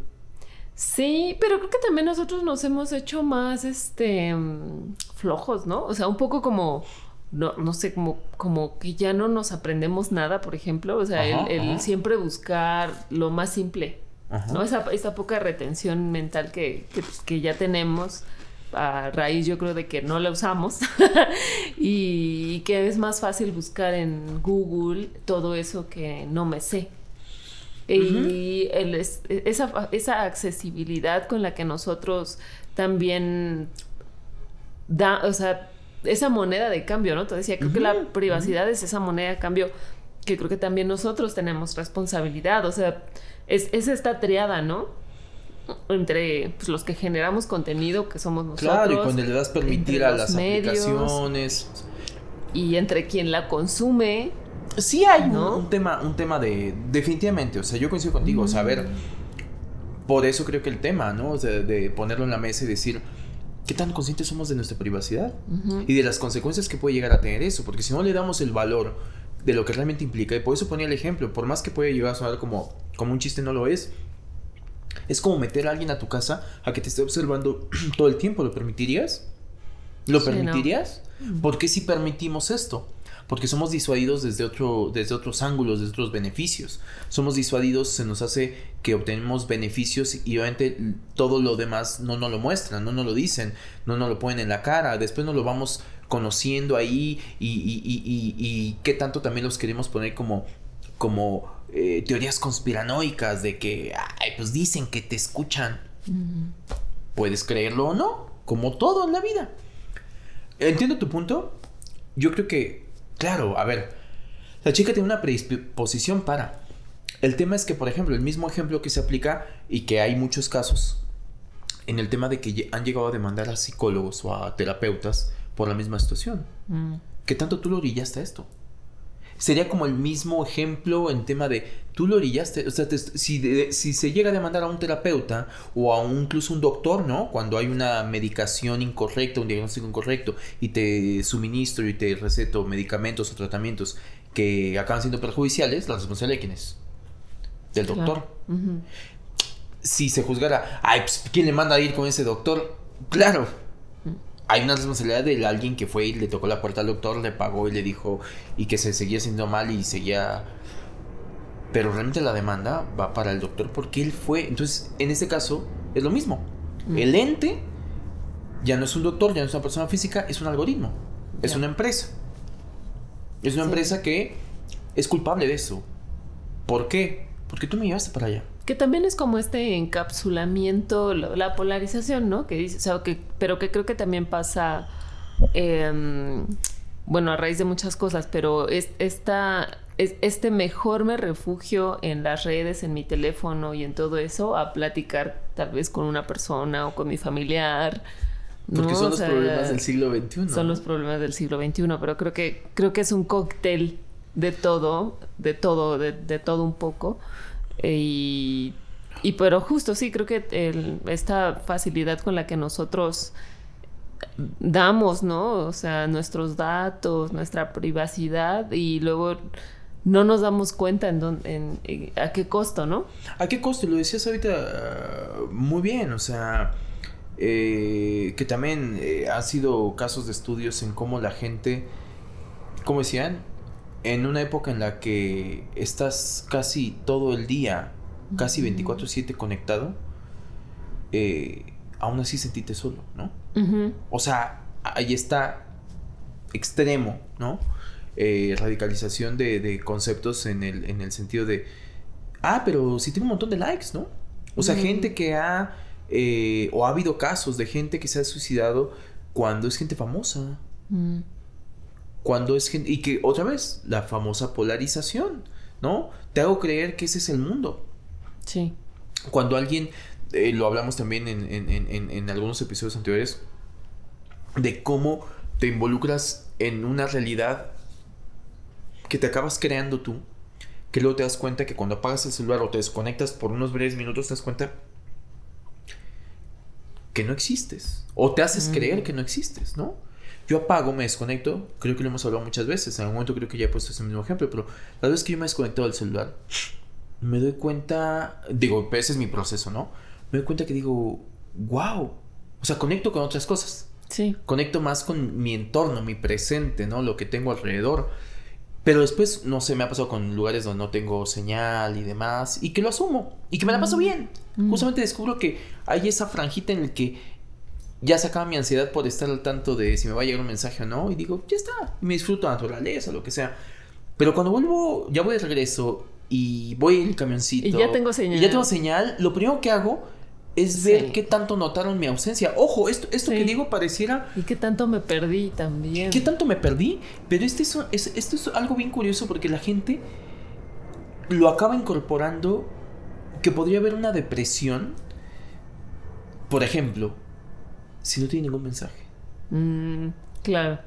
Sí, pero creo que también nosotros nos hemos hecho más, este, mm, flojos, ¿no? O sea, un poco como, no, no sé, como, como que ya no nos aprendemos nada, por ejemplo, o sea, el, siempre buscar lo más simple, ¿no? Esa, esa, poca retención mental que, que ya tenemos a raíz yo creo de que no la usamos y que es más fácil buscar en Google todo eso que no me sé. Y esa, esa accesibilidad con la que nosotros también da, o sea, esa moneda de cambio, ¿no? Te decía, creo que la privacidad es esa moneda de cambio que creo que también nosotros tenemos responsabilidad, o sea, es, es esta triada, ¿no? entre pues, los que generamos contenido, que somos nosotros. Claro, y cuando le das permitir a las aplicaciones. Y entre quien la consume. Sí hay un, tema, un tema de. Definitivamente, o sea, yo coincido contigo. O sea, a ver. Por eso creo que el tema, ¿no? O sea, de ponerlo en la mesa y decir. ¿Qué tan conscientes somos de nuestra privacidad? Y de las consecuencias que puede llegar a tener eso. Porque si no le damos el valor de lo que realmente implica, y por eso ponía el ejemplo, por más que pueda llegar a sonar como, como un chiste, no lo es es como meter a alguien a tu casa a que te esté observando todo el tiempo. ¿Lo permitirías? ¿Lo permitirías? Mm. ¿Por qué si permitimos esto? Porque somos disuadidos desde, otro, desde otros ángulos, desde otros beneficios. Somos disuadidos, se nos hace que obtenemos beneficios y obviamente todo lo demás no nos lo muestran, no nos lo dicen, no nos lo ponen en la cara. Después nos lo vamos conociendo ahí y, y, y, y qué tanto también los queremos poner como, como eh, teorías conspiranoicas de que, ay, pues dicen que te escuchan. Puedes creerlo o no, como todo en la vida. Entiendo tu punto. Yo creo que, claro, a ver, la chica tiene una predisposición para. El tema es que, por ejemplo, el mismo ejemplo que se aplica y que hay muchos casos en el tema de que han llegado a demandar a psicólogos o a terapeutas por la misma situación. Mm. ¿Qué tanto tú lo orillaste a esto? Sería como el mismo ejemplo en tema de tú lo orillaste, o sea, si, si se llega a demandar a un terapeuta o a un, incluso un doctor, ¿no? Cuando hay una medicación incorrecta, un diagnóstico incorrecto y te suministro y te receto medicamentos o tratamientos que acaban siendo perjudiciales, la responsabilidad de quién es? Del doctor. Si se juzgara, ay, pues, ¿quién le manda a ir con ese doctor? Claro, hay una responsabilidad de alguien que fue y le tocó la puerta al doctor, le pagó y le dijo y que se seguía haciendo mal y seguía... Pero realmente la demanda va para el doctor porque él fue... Entonces, en este caso, es lo mismo. Mm. El ente ya no es un doctor, ya no es una persona física, es un algoritmo. Es una empresa. Es una empresa que es culpable de eso. ¿Por qué? Porque tú me llevaste para allá. Que también es como este encapsulamiento, la polarización, ¿no? Que dice, o sea, que, pero que creo que también pasa, em, bueno, a raíz de muchas cosas, pero es, esta, es, este mejor me refugio en las redes, en mi teléfono y en todo eso, a platicar tal vez con una persona o con mi familiar. Porque son los problemas del siglo XXI. Son los problemas del siglo XXI, pero creo que, creo que es un cóctel de todo, de todo, de, de todo un poco. Y, y pero justo sí, creo que esta facilidad con la que nosotros damos, ¿no? O sea, nuestros datos, nuestra privacidad y luego no nos damos cuenta en, en, a qué costo, ¿no? ¿A qué costo? Lo decías ahorita muy bien, o sea, eh, que también eh, han sido casos de estudios en cómo la gente, ¿cómo decían? En una época en la que estás casi todo el día, casi 24/7 conectado, eh, aún así sentiste solo, ¿no? O sea, ahí está extremo, ¿no? Eh, radicalización de, conceptos en el, en el sentido de, ah, pero si tiene un montón de likes, ¿no? O sea, gente que ha, eh, o ha habido casos de gente que se ha suicidado cuando es gente famosa. Cuando es gente... Y que otra vez, la famosa polarización, ¿no? Te hago creer que ese es el mundo. Sí. Cuando alguien, eh, lo hablamos también en, en, en, en algunos episodios anteriores, de cómo te involucras en una realidad que te acabas creando tú, que luego te das cuenta que cuando apagas el celular o te desconectas por unos breves minutos, te das cuenta que no existes. O te haces creer que no existes, ¿no? Yo apago, me desconecto, creo que lo hemos hablado muchas veces, en algún momento creo que ya he puesto ese mismo ejemplo, pero la vez que yo me he desconectado del celular, me doy cuenta, digo, ese es mi proceso, ¿no? Me doy cuenta que digo, wow, o sea, conecto con otras cosas. Sí. Conecto más con mi entorno, mi presente, ¿no? Lo que tengo alrededor. Pero después, no sé, me ha pasado con lugares donde no tengo señal y demás, y que lo asumo, y que me la paso bien. Justamente descubro que hay esa franjita en el que ya se acaba mi ansiedad por estar al tanto de si me va a llegar un mensaje o no, y digo, ya está, me disfruto la naturaleza, lo que sea. Pero cuando vuelvo, ya voy de regreso y voy en el camioncito. Y ya tengo señal. Y ya tengo señal, lo primero que hago es ver qué tanto notaron mi ausencia. Ojo, esto, esto que digo pareciera... Y qué tanto me perdí también. ¿Qué tanto me perdí? Pero este es, esto es algo bien curioso porque la gente lo acaba incorporando que podría haber una depresión. Por ejemplo, si no tiene ningún mensaje. Mm, claro.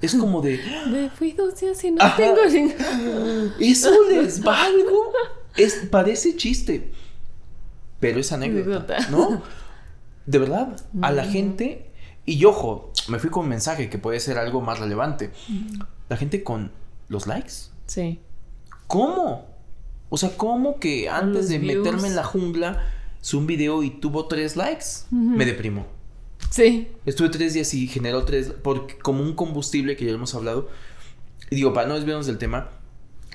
Es como de... Me fui dos días y no tengo ningún... Eso les valgo. Es, parece chiste pero es anécdota, ¿no? De verdad, a la gente, y ojo, me fui con un mensaje que puede ser algo más relevante. La gente con los likes. Sí. ¿Cómo? O sea, ¿cómo que antes de meterme en la jungla, subí un video y tuvo tres likes? Me deprimo. Sí. Estuve tres días y generó tres, porque como un combustible que ya hemos hablado. Y digo, para no desviarnos del tema,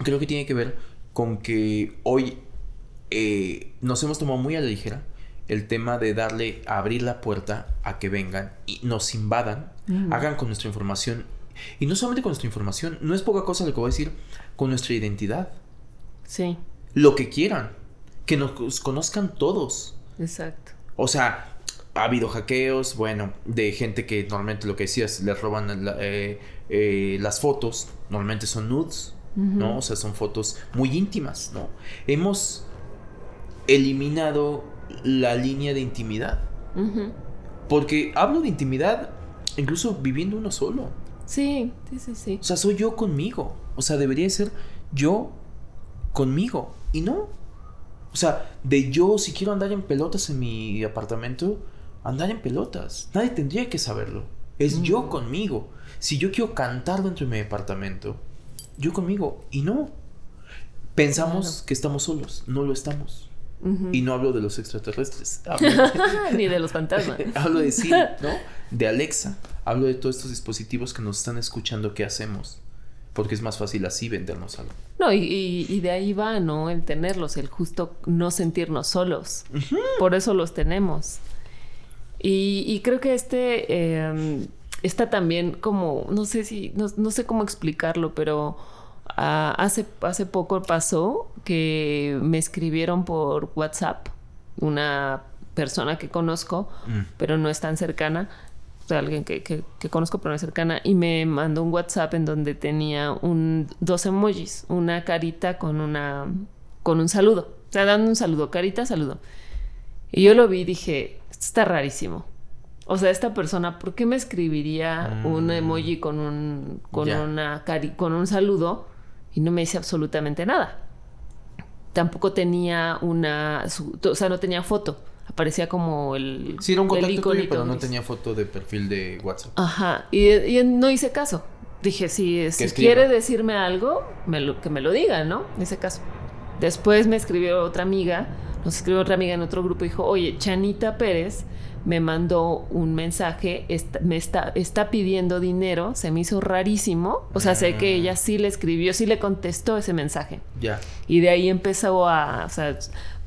creo que tiene que ver con que hoy eh, nos hemos tomado muy a la ligera el tema de darle, abrir la puerta a que vengan y nos invadan, hagan con nuestra información. Y no solamente con nuestra información, no es poca cosa lo que voy a decir, con nuestra identidad. Sí. Lo que quieran. Que nos conozcan todos. Exacto. O sea, ha habido hackeos, bueno, de gente que normalmente lo que decías, les roban eh, eh, las fotos, normalmente son nudes, ¿no? O sea, son fotos muy íntimas, ¿no? Hemos eliminado la línea de intimidad. Porque hablo de intimidad incluso viviendo uno solo. Sí, sí, sí, sí. O sea, soy yo conmigo. O sea, debería ser yo conmigo. Y no. O sea, de yo, si quiero andar en pelotas en mi apartamento, andar en pelotas. Nadie tendría que saberlo. Es yo conmigo. Si yo quiero cantar dentro de mi apartamento, yo conmigo. Y no. Pensamos que estamos solos. No lo estamos. Y no hablo de los extraterrestres. Ni de los fantasmas. hablo de sí, ¿no? De Alexa. Hablo de todos estos dispositivos que nos están escuchando qué hacemos. Porque es más fácil así vendernos algo. No, y, de ahí va, ¿no? El tenerlos, el justo no sentirnos solos. Por eso los tenemos. Y, creo que este em, está también como, no sé si, no sé cómo explicarlo, pero Ah, hace, hace poco pasó que me escribieron por WhatsApp una persona que conozco, mm. pero no es tan cercana, o sea, alguien que, que, conozco pero no es cercana, y me mandó un WhatsApp en donde tenía un, dos emojis, una carita con, una, con un saludo, o sea, dando un saludo, carita, saludo. Y yo lo vi y dije, está rarísimo. O sea, esta persona, ¿por qué me escribiría un mm. emoji con un, con una cari con un saludo? y no me dice absolutamente nada. Tampoco tenía una, o sea, no tenía foto. Aparecía como el. Sí, era un contacto pero no tenía foto de perfil de WhatsApp. Ajá. Y, no hice caso. Dije, si, si quiere decirme algo, me lo, que me lo diga, ¿no? En ese caso. Después me escribió otra amiga, nos escribió otra amiga en otro grupo y dijo, oye, Chanita Pérez me mandó un mensaje, me está, está pidiendo dinero, se me hizo rarísimo, o sea, sé que ella sí le escribió, sí le contestó ese mensaje. Ya. Y de ahí empezó a, o sea,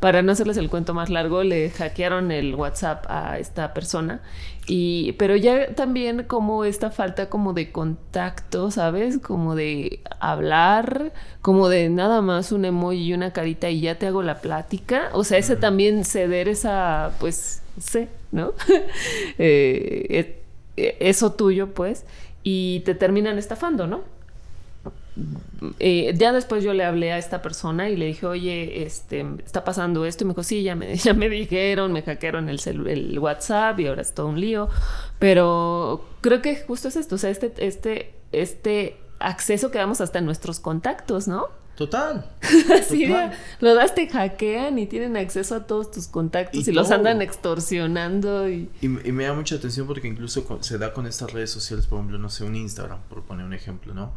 para no hacerles el cuento más largo, le hackearon el WhatsApp a esta persona. Y, pero ya también como esta falta como de contacto, ¿sabes? Como de hablar, como de nada más un emoji y una carita y ya te hago la plática. O sea, ese también ceder esa, pues, sé, ¿no? Eh, eh, eso tuyo, pues. y te terminan estafando, ¿no? Eh, ya después yo le hablé a esta persona y le dije, oye, este, está pasando esto. Y me dijo, sí, ya me, ya me dijeron, me hackearon el, el WhatsApp y ahora es todo un lío. Pero creo que justo es esto, o sea, este, este, este acceso que damos hasta en nuestros contactos, ¿no? Total. Así lo das, te hackean y tienen acceso a todos tus contactos y, los andan extorsionando. Y... Y, me da mucha atención porque incluso se da con estas redes sociales, por ejemplo, no sé, un Instagram, por poner un ejemplo, ¿no?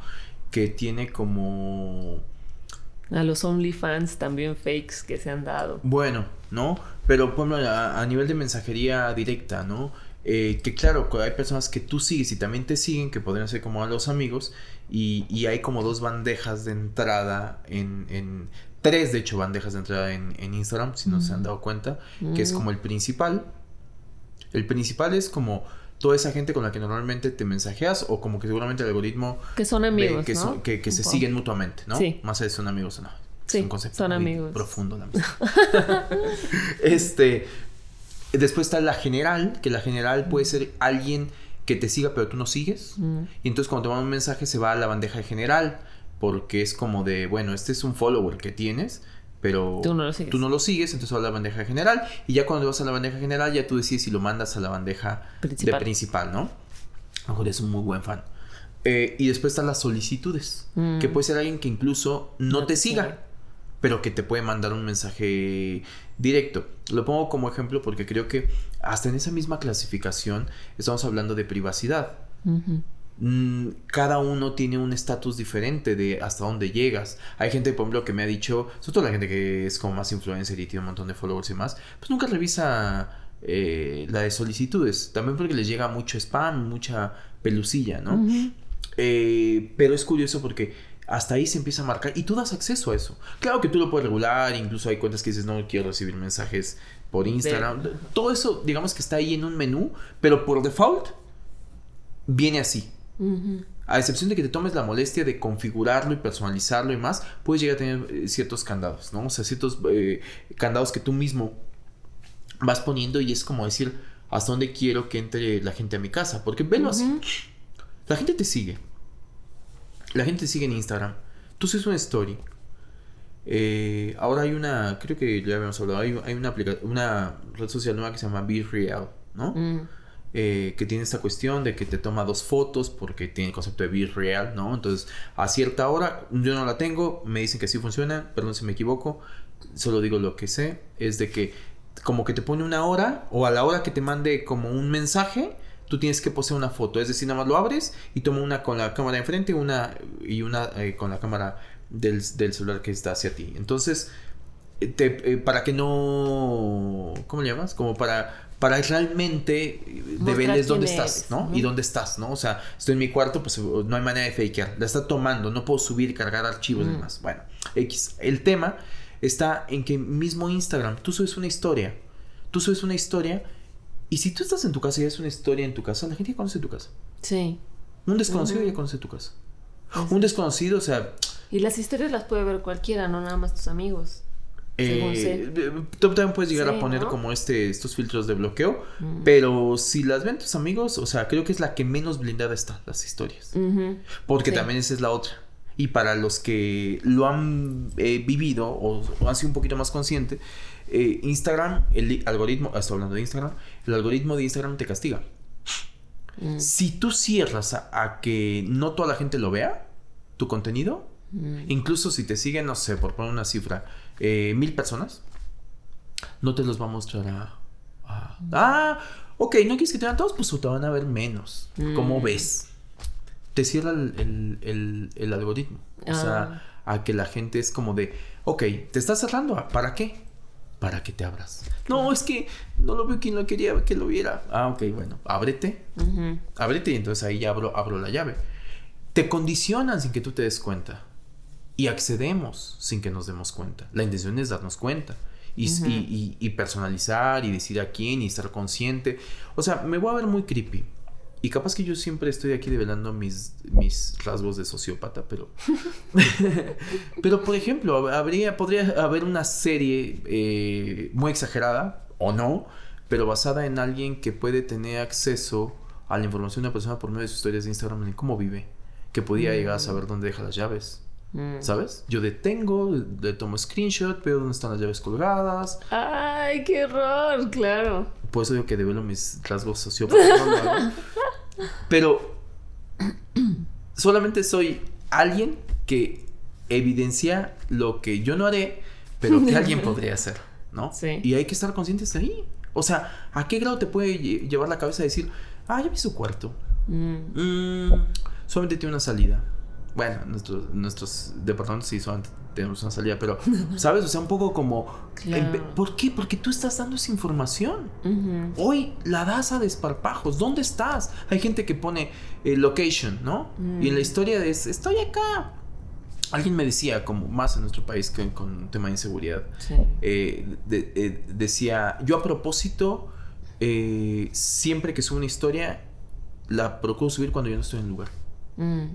Que tiene como... A los OnlyFans también fakes que se han dado. Bueno, ¿no? Pero, por ejemplo, a nivel de mensajería directa, ¿no? Eh, que claro, hay personas que tú sigues y también te siguen, que podrían ser como a los amigos, y, hay como dos bandejas de entrada en, tres de hecho bandejas de entrada en, Instagram, si no se han dado cuenta, que es como el principal. El principal es como toda esa gente con la que normalmente te mensajeas o como que seguramente el algoritmo... Que son amigos, que, ¿no? que, se siguen mutuamente, ¿no? Sí. Más allá de son amigos o no. Sí, un concepto son amigos. profundo este, Después está la general, que la general puede ser alguien que te siga pero tú no sigues. Y entonces cuando te mandan un mensaje se va a la bandeja general, porque es como de, bueno, este es un follower que tienes, pero tú no lo sigues, entonces va a la bandeja general. Y ya cuando vas a la bandeja general ya tú decides si lo mandas a la bandeja principal. de principal, ¿no? A lo mejor es un muy buen fan. Eh, y después están las solicitudes, que puede ser alguien que incluso no, te siga pero que te puede mandar un mensaje directo. Lo pongo como ejemplo porque creo que hasta en esa misma clasificación estamos hablando de privacidad. Mm, cada uno tiene un estatus diferente de hasta dónde llegas. Hay gente, por ejemplo, que me ha dicho, sobre todo la gente que es como más influencer y tiene un montón de followers y más, pues nunca revisa eh, la de solicitudes. También porque les llega mucho spam, mucha pelucilla, ¿no? Eh, pero es curioso porque hasta ahí se empieza a marcar y tú das acceso a eso. Claro que tú lo puedes regular, incluso hay cuentas que dices, no quiero recibir mensajes por Instagram. Todo eso, digamos que está ahí en un menú, pero por default viene así. A excepción de que te tomes la molestia de configurarlo y personalizarlo y más, puedes llegar a tener eh, ciertos candados, ¿no? O sea, ciertos eh, candados que tú mismo vas poniendo y es como decir, hasta dónde quiero que entre la gente a mi casa. Porque velo así. La gente te sigue la gente sigue en Instagram. Tú haces una story. Eh, ahora hay una, creo que ya habíamos hablado, hay, una, una red social nueva que se llama Be Real, ¿no? Mm. Eh, que tiene esta cuestión de que te toma dos fotos porque tiene el concepto de Be Real, ¿no? Entonces, a cierta hora, yo no la tengo, me dicen que sí funciona, perdón si me equivoco, solo digo lo que sé, es de que como que te pone una hora o a la hora que te mande como un mensaje, tú tienes que poseer una foto. Es decir, nada más lo abres y toma una con la cámara enfrente una, y una eh, con la cámara del, celular que está hacia ti. Entonces, eh, para que no... ¿Cómo le llamas? Como para, para realmente develes dónde estás, ¿no? Y dónde estás, ¿no? O sea, estoy en mi cuarto, pues no hay manera de fakear. La está tomando, no puedo subir cargar archivos y demás. Bueno, X. El tema está en que mismo Instagram, tú subes una historia. Tú subes una historia y si tú estás en tu casa y es una historia en tu casa, la gente ya conoce tu casa. Sí. Un desconocido ya conoce tu casa. Un desconocido, o sea... Y las historias las puede ver cualquiera, no nada más tus amigos. Eh, tú también puedes llegar a poner como este, estos filtros de bloqueo, mm. pero si las ven tus amigos, o sea, creo que es la que menos blindada está, las historias. Porque también esa es la otra. Y para los que lo han eh, vivido o, o han sido un poquito más consciente, eh, Instagram, el algoritmo, ah, estoy hablando de Instagram, el algoritmo de Instagram te castiga. Mm. Si tú cierras a, que no toda la gente lo vea, tu contenido, mm. incluso si te siguen, no sé, por poner una cifra, eh, mil personas, no te los va a mostrar a... Mm. Ah, ok, no quieres que te vean todos, pues te van a ver menos. ¿Cómo ves? Te cierra el, algoritmo. O sea, ah. a que la gente es como de, ok, te estás cerrando, ¿para qué? para que te abras. No, es que no lo veo quien lo quería que lo viera. Ah, ok, bueno, ábrete. Ábrete y entonces ahí abro, abro la llave. Te condicionan sin que tú te des cuenta. Y accedemos sin que nos demos cuenta. La intención es darnos cuenta. Y, y, y personalizar y decir a quién y estar consciente. O sea, me voy a ver muy creepy. Y capaz que yo siempre estoy aquí develando mis, mis rasgos de sociópata, pero. pero, por ejemplo, habría, podría haber una serie eh, muy exagerada, o no, pero basada en alguien que puede tener acceso a la información de una persona por medio de sus historias de Instagram en cómo vive, que podía llegar a saber dónde deja las llaves. Mm. ¿Sabes? Yo detengo, le tomo screenshot, veo dónde están las llaves colgadas. Ay, qué horror, claro. Por eso digo que develo mis rasgos hago. Pero solamente soy alguien que evidencia lo que yo no haré, pero que alguien podría hacer, ¿no? Sí. Y hay que estar conscientes de ahí. O sea, ¿a qué grado te puede lle- llevar la cabeza a decir, ah, ya vi su cuarto? Mm. Mm, solamente tiene una salida. Bueno, nuestros, nuestros departamentos sí solamente tenemos una salida, pero, ¿sabes? O sea, un poco como... Claro. ¿Por qué? Porque tú estás dando esa información. Hoy la das a desparpajos. ¿Dónde estás? Hay gente que pone eh, location, ¿no? Y en la historia es, estoy acá. Alguien me decía, como más en nuestro país que con un tema de inseguridad, Sí. eh, de- eh, decía, yo a propósito, siempre que subo una historia, la procuro subir cuando yo no estoy en el lugar. Mm.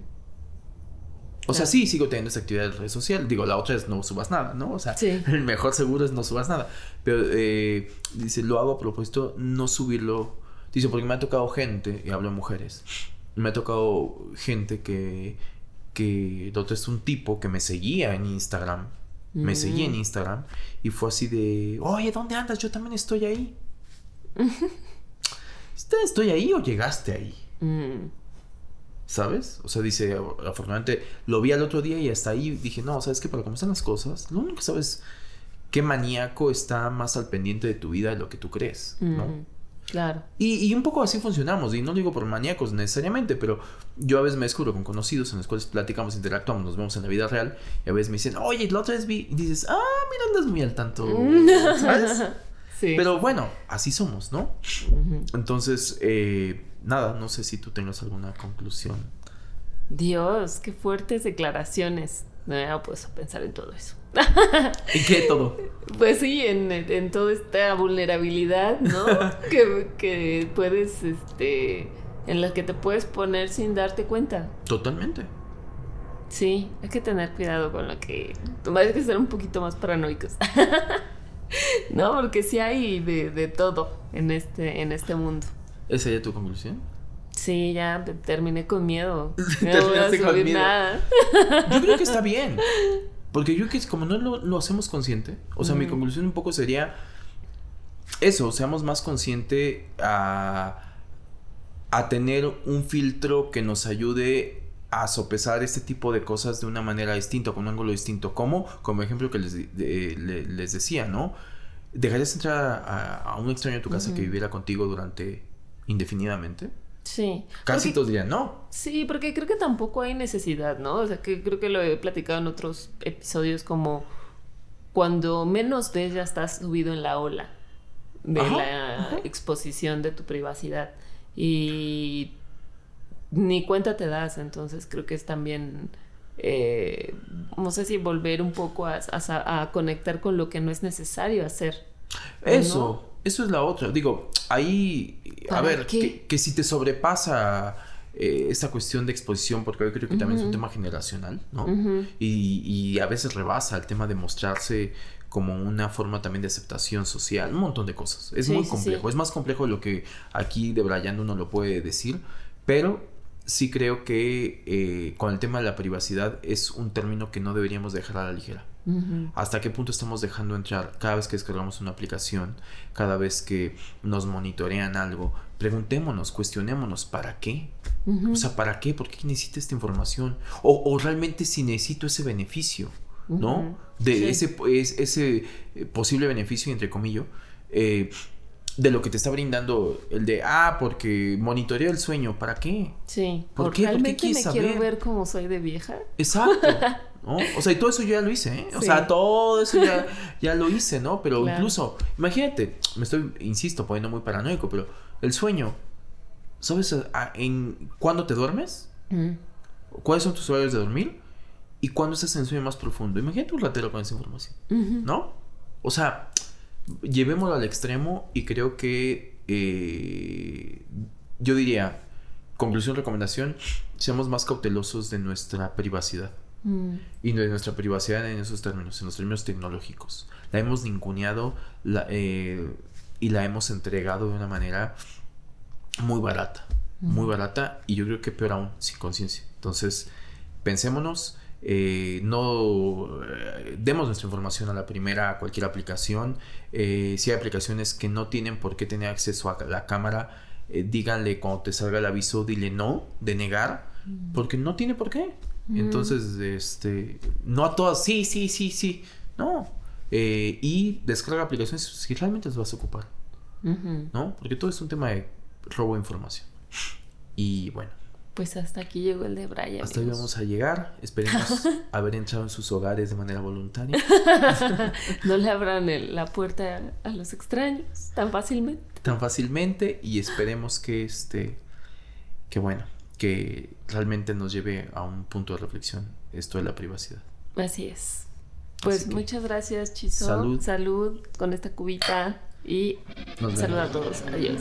O sea, sí, sigo teniendo esa actividad de red social. Digo, la otra es no subas nada, ¿no? O sea, Sí. el mejor seguro es no subas nada. Pero eh, dice, lo hago a propósito, no subirlo. Dice, porque me ha tocado gente, y hablo de mujeres, me ha tocado gente que, que, el otro es un tipo que me seguía en Instagram. Me Mm. seguía en Instagram y fue así de, oye, ¿dónde andas? Yo también estoy ahí. ¿Estoy ahí o llegaste ahí? Mm. ¿Sabes? O sea, dice, afortunadamente lo vi al otro día y hasta ahí dije, no, ¿sabes qué? Para cómo están las cosas, lo único que sabes qué maníaco está más al pendiente de tu vida de lo que tú crees, ¿no? Mm. Claro. Y, y un poco así funcionamos, y no digo por maníacos necesariamente, pero yo a veces me descubro con conocidos en los cuales platicamos, interactuamos, nos vemos en la vida real, y a veces me dicen, oye, la otra vez vi, y dices, ah, mira, andas muy al tanto, ¿sabes? Sí. Pero bueno, así somos, ¿no? Entonces, eh, nada, no sé si tú tengas alguna conclusión. Dios, qué fuertes declaraciones. No me había puesto a pensar en todo eso. ¿Y qué todo? Pues sí, en, en toda esta vulnerabilidad, ¿no? que, que puedes, este, en la que te puedes poner sin darte cuenta. Totalmente. Sí, hay que tener cuidado con lo que... Hay que ser un poquito más paranoicos. no, porque sí hay de, de todo en este, en este mundo. ¿Esa sería tu conclusión? Sí, ya te- terminé con miedo. No voy a Terminaste con subir miedo. nada. Yo creo que está bien. Porque yo creo que como no lo, lo hacemos consciente. O sea, mi Mm. conclusión un poco sería eso, seamos más conscientes a, a tener un filtro que nos ayude a sopesar este tipo de cosas de una manera distinta, con un ángulo distinto. Como, como ejemplo que les, di- de- le- les decía, ¿no? ¿Dejarías entrar a, a un extraño a tu casa que viviera contigo durante indefinidamente? Sí. Casi Porque- todos dirían no. Sí, porque creo que tampoco hay necesidad, ¿no? O sea, que creo que lo he platicado en otros episodios como cuando menos ves ya estás subido en la ola de Ajá, la ajá. exposición de tu privacidad y ni cuenta te das, entonces creo que es también, eh, no sé si volver un poco a, a- a conectar con lo que no es necesario hacer. ¿o Eso, no? eso es la otra. Digo, ahí, a ¿Para ver, que, que si te sobrepasa eh, esta cuestión de exposición, porque yo creo que también es un tema generacional, ¿no? Y, y a veces rebasa el tema de mostrarse como una forma también de aceptación social, un montón de cosas. Es Sí, muy complejo, sí. es más complejo de lo que aquí de Brian uno lo puede decir, pero sí creo que eh, con el tema de la privacidad es un término que no deberíamos dejar a la ligera Hasta qué punto estamos dejando entrar cada vez que descargamos una aplicación, cada vez que nos monitorean algo, preguntémonos, cuestionémonos, ¿para qué? O sea, ¿para qué? ¿Por qué necesito esta información? O, o realmente si necesito ese beneficio, ¿no? De Sí. ese, es- ese eh, posible beneficio, entre comillas, eh, de lo que te está brindando el de, ah, porque monitoreo el sueño, ¿para qué? Sí. ¿Por ¿O qué? ¿Por qué ¿Realmente quieres me quiero saber? ver como soy de vieja? Exacto. ¿no? O sea, y todo eso yo ya lo hice, ¿eh? O Sí. sea, todo eso ya, ya lo hice, ¿no? Pero Claro. incluso, imagínate, me estoy, insisto, poniendo muy paranoico, pero el sueño, ¿sabes en cuándo te duermes? Mm. ¿Cuáles son tus horarios de dormir? ¿Y cuándo estás en el sueño más profundo? Imagínate un ratero con esa información. ¿no? O sea, llevémoslo al extremo y creo que eh, yo diría, conclusión, recomendación, seamos más cautelosos de nuestra privacidad Mm. y de nuestra privacidad en esos términos, en los términos tecnológicos. La hemos ninguneado la- eh, y la hemos entregado de una manera muy barata. muy barata y yo creo que peor aún, sin conciencia. Entonces, pensémonos, eh, no eh, demos nuestra información a la primera, a cualquier aplicación. Eh, si hay aplicaciones que no tienen por qué tener acceso a la cámara, díganle cuando te salga el aviso, dile no, de negar, porque no tiene por qué. Entonces, este, no a todas, sí, sí, sí, sí, no. y descarga aplicaciones si realmente las vas a ocupar, ¿no? Porque todo es un tema de robo de información. Y bueno. Pues hasta aquí llegó el de Brian. Hasta ahí vamos a llegar. Esperemos haber entrado en sus hogares de manera voluntaria. no le abran la puerta a los extraños tan fácilmente. Tan fácilmente y esperemos que este, que bueno, que realmente nos lleve a un punto de reflexión esto de la privacidad. Así es. Pues muchas gracias, Chiso. Salud. Salud con esta cubita y salud a todos. Adiós.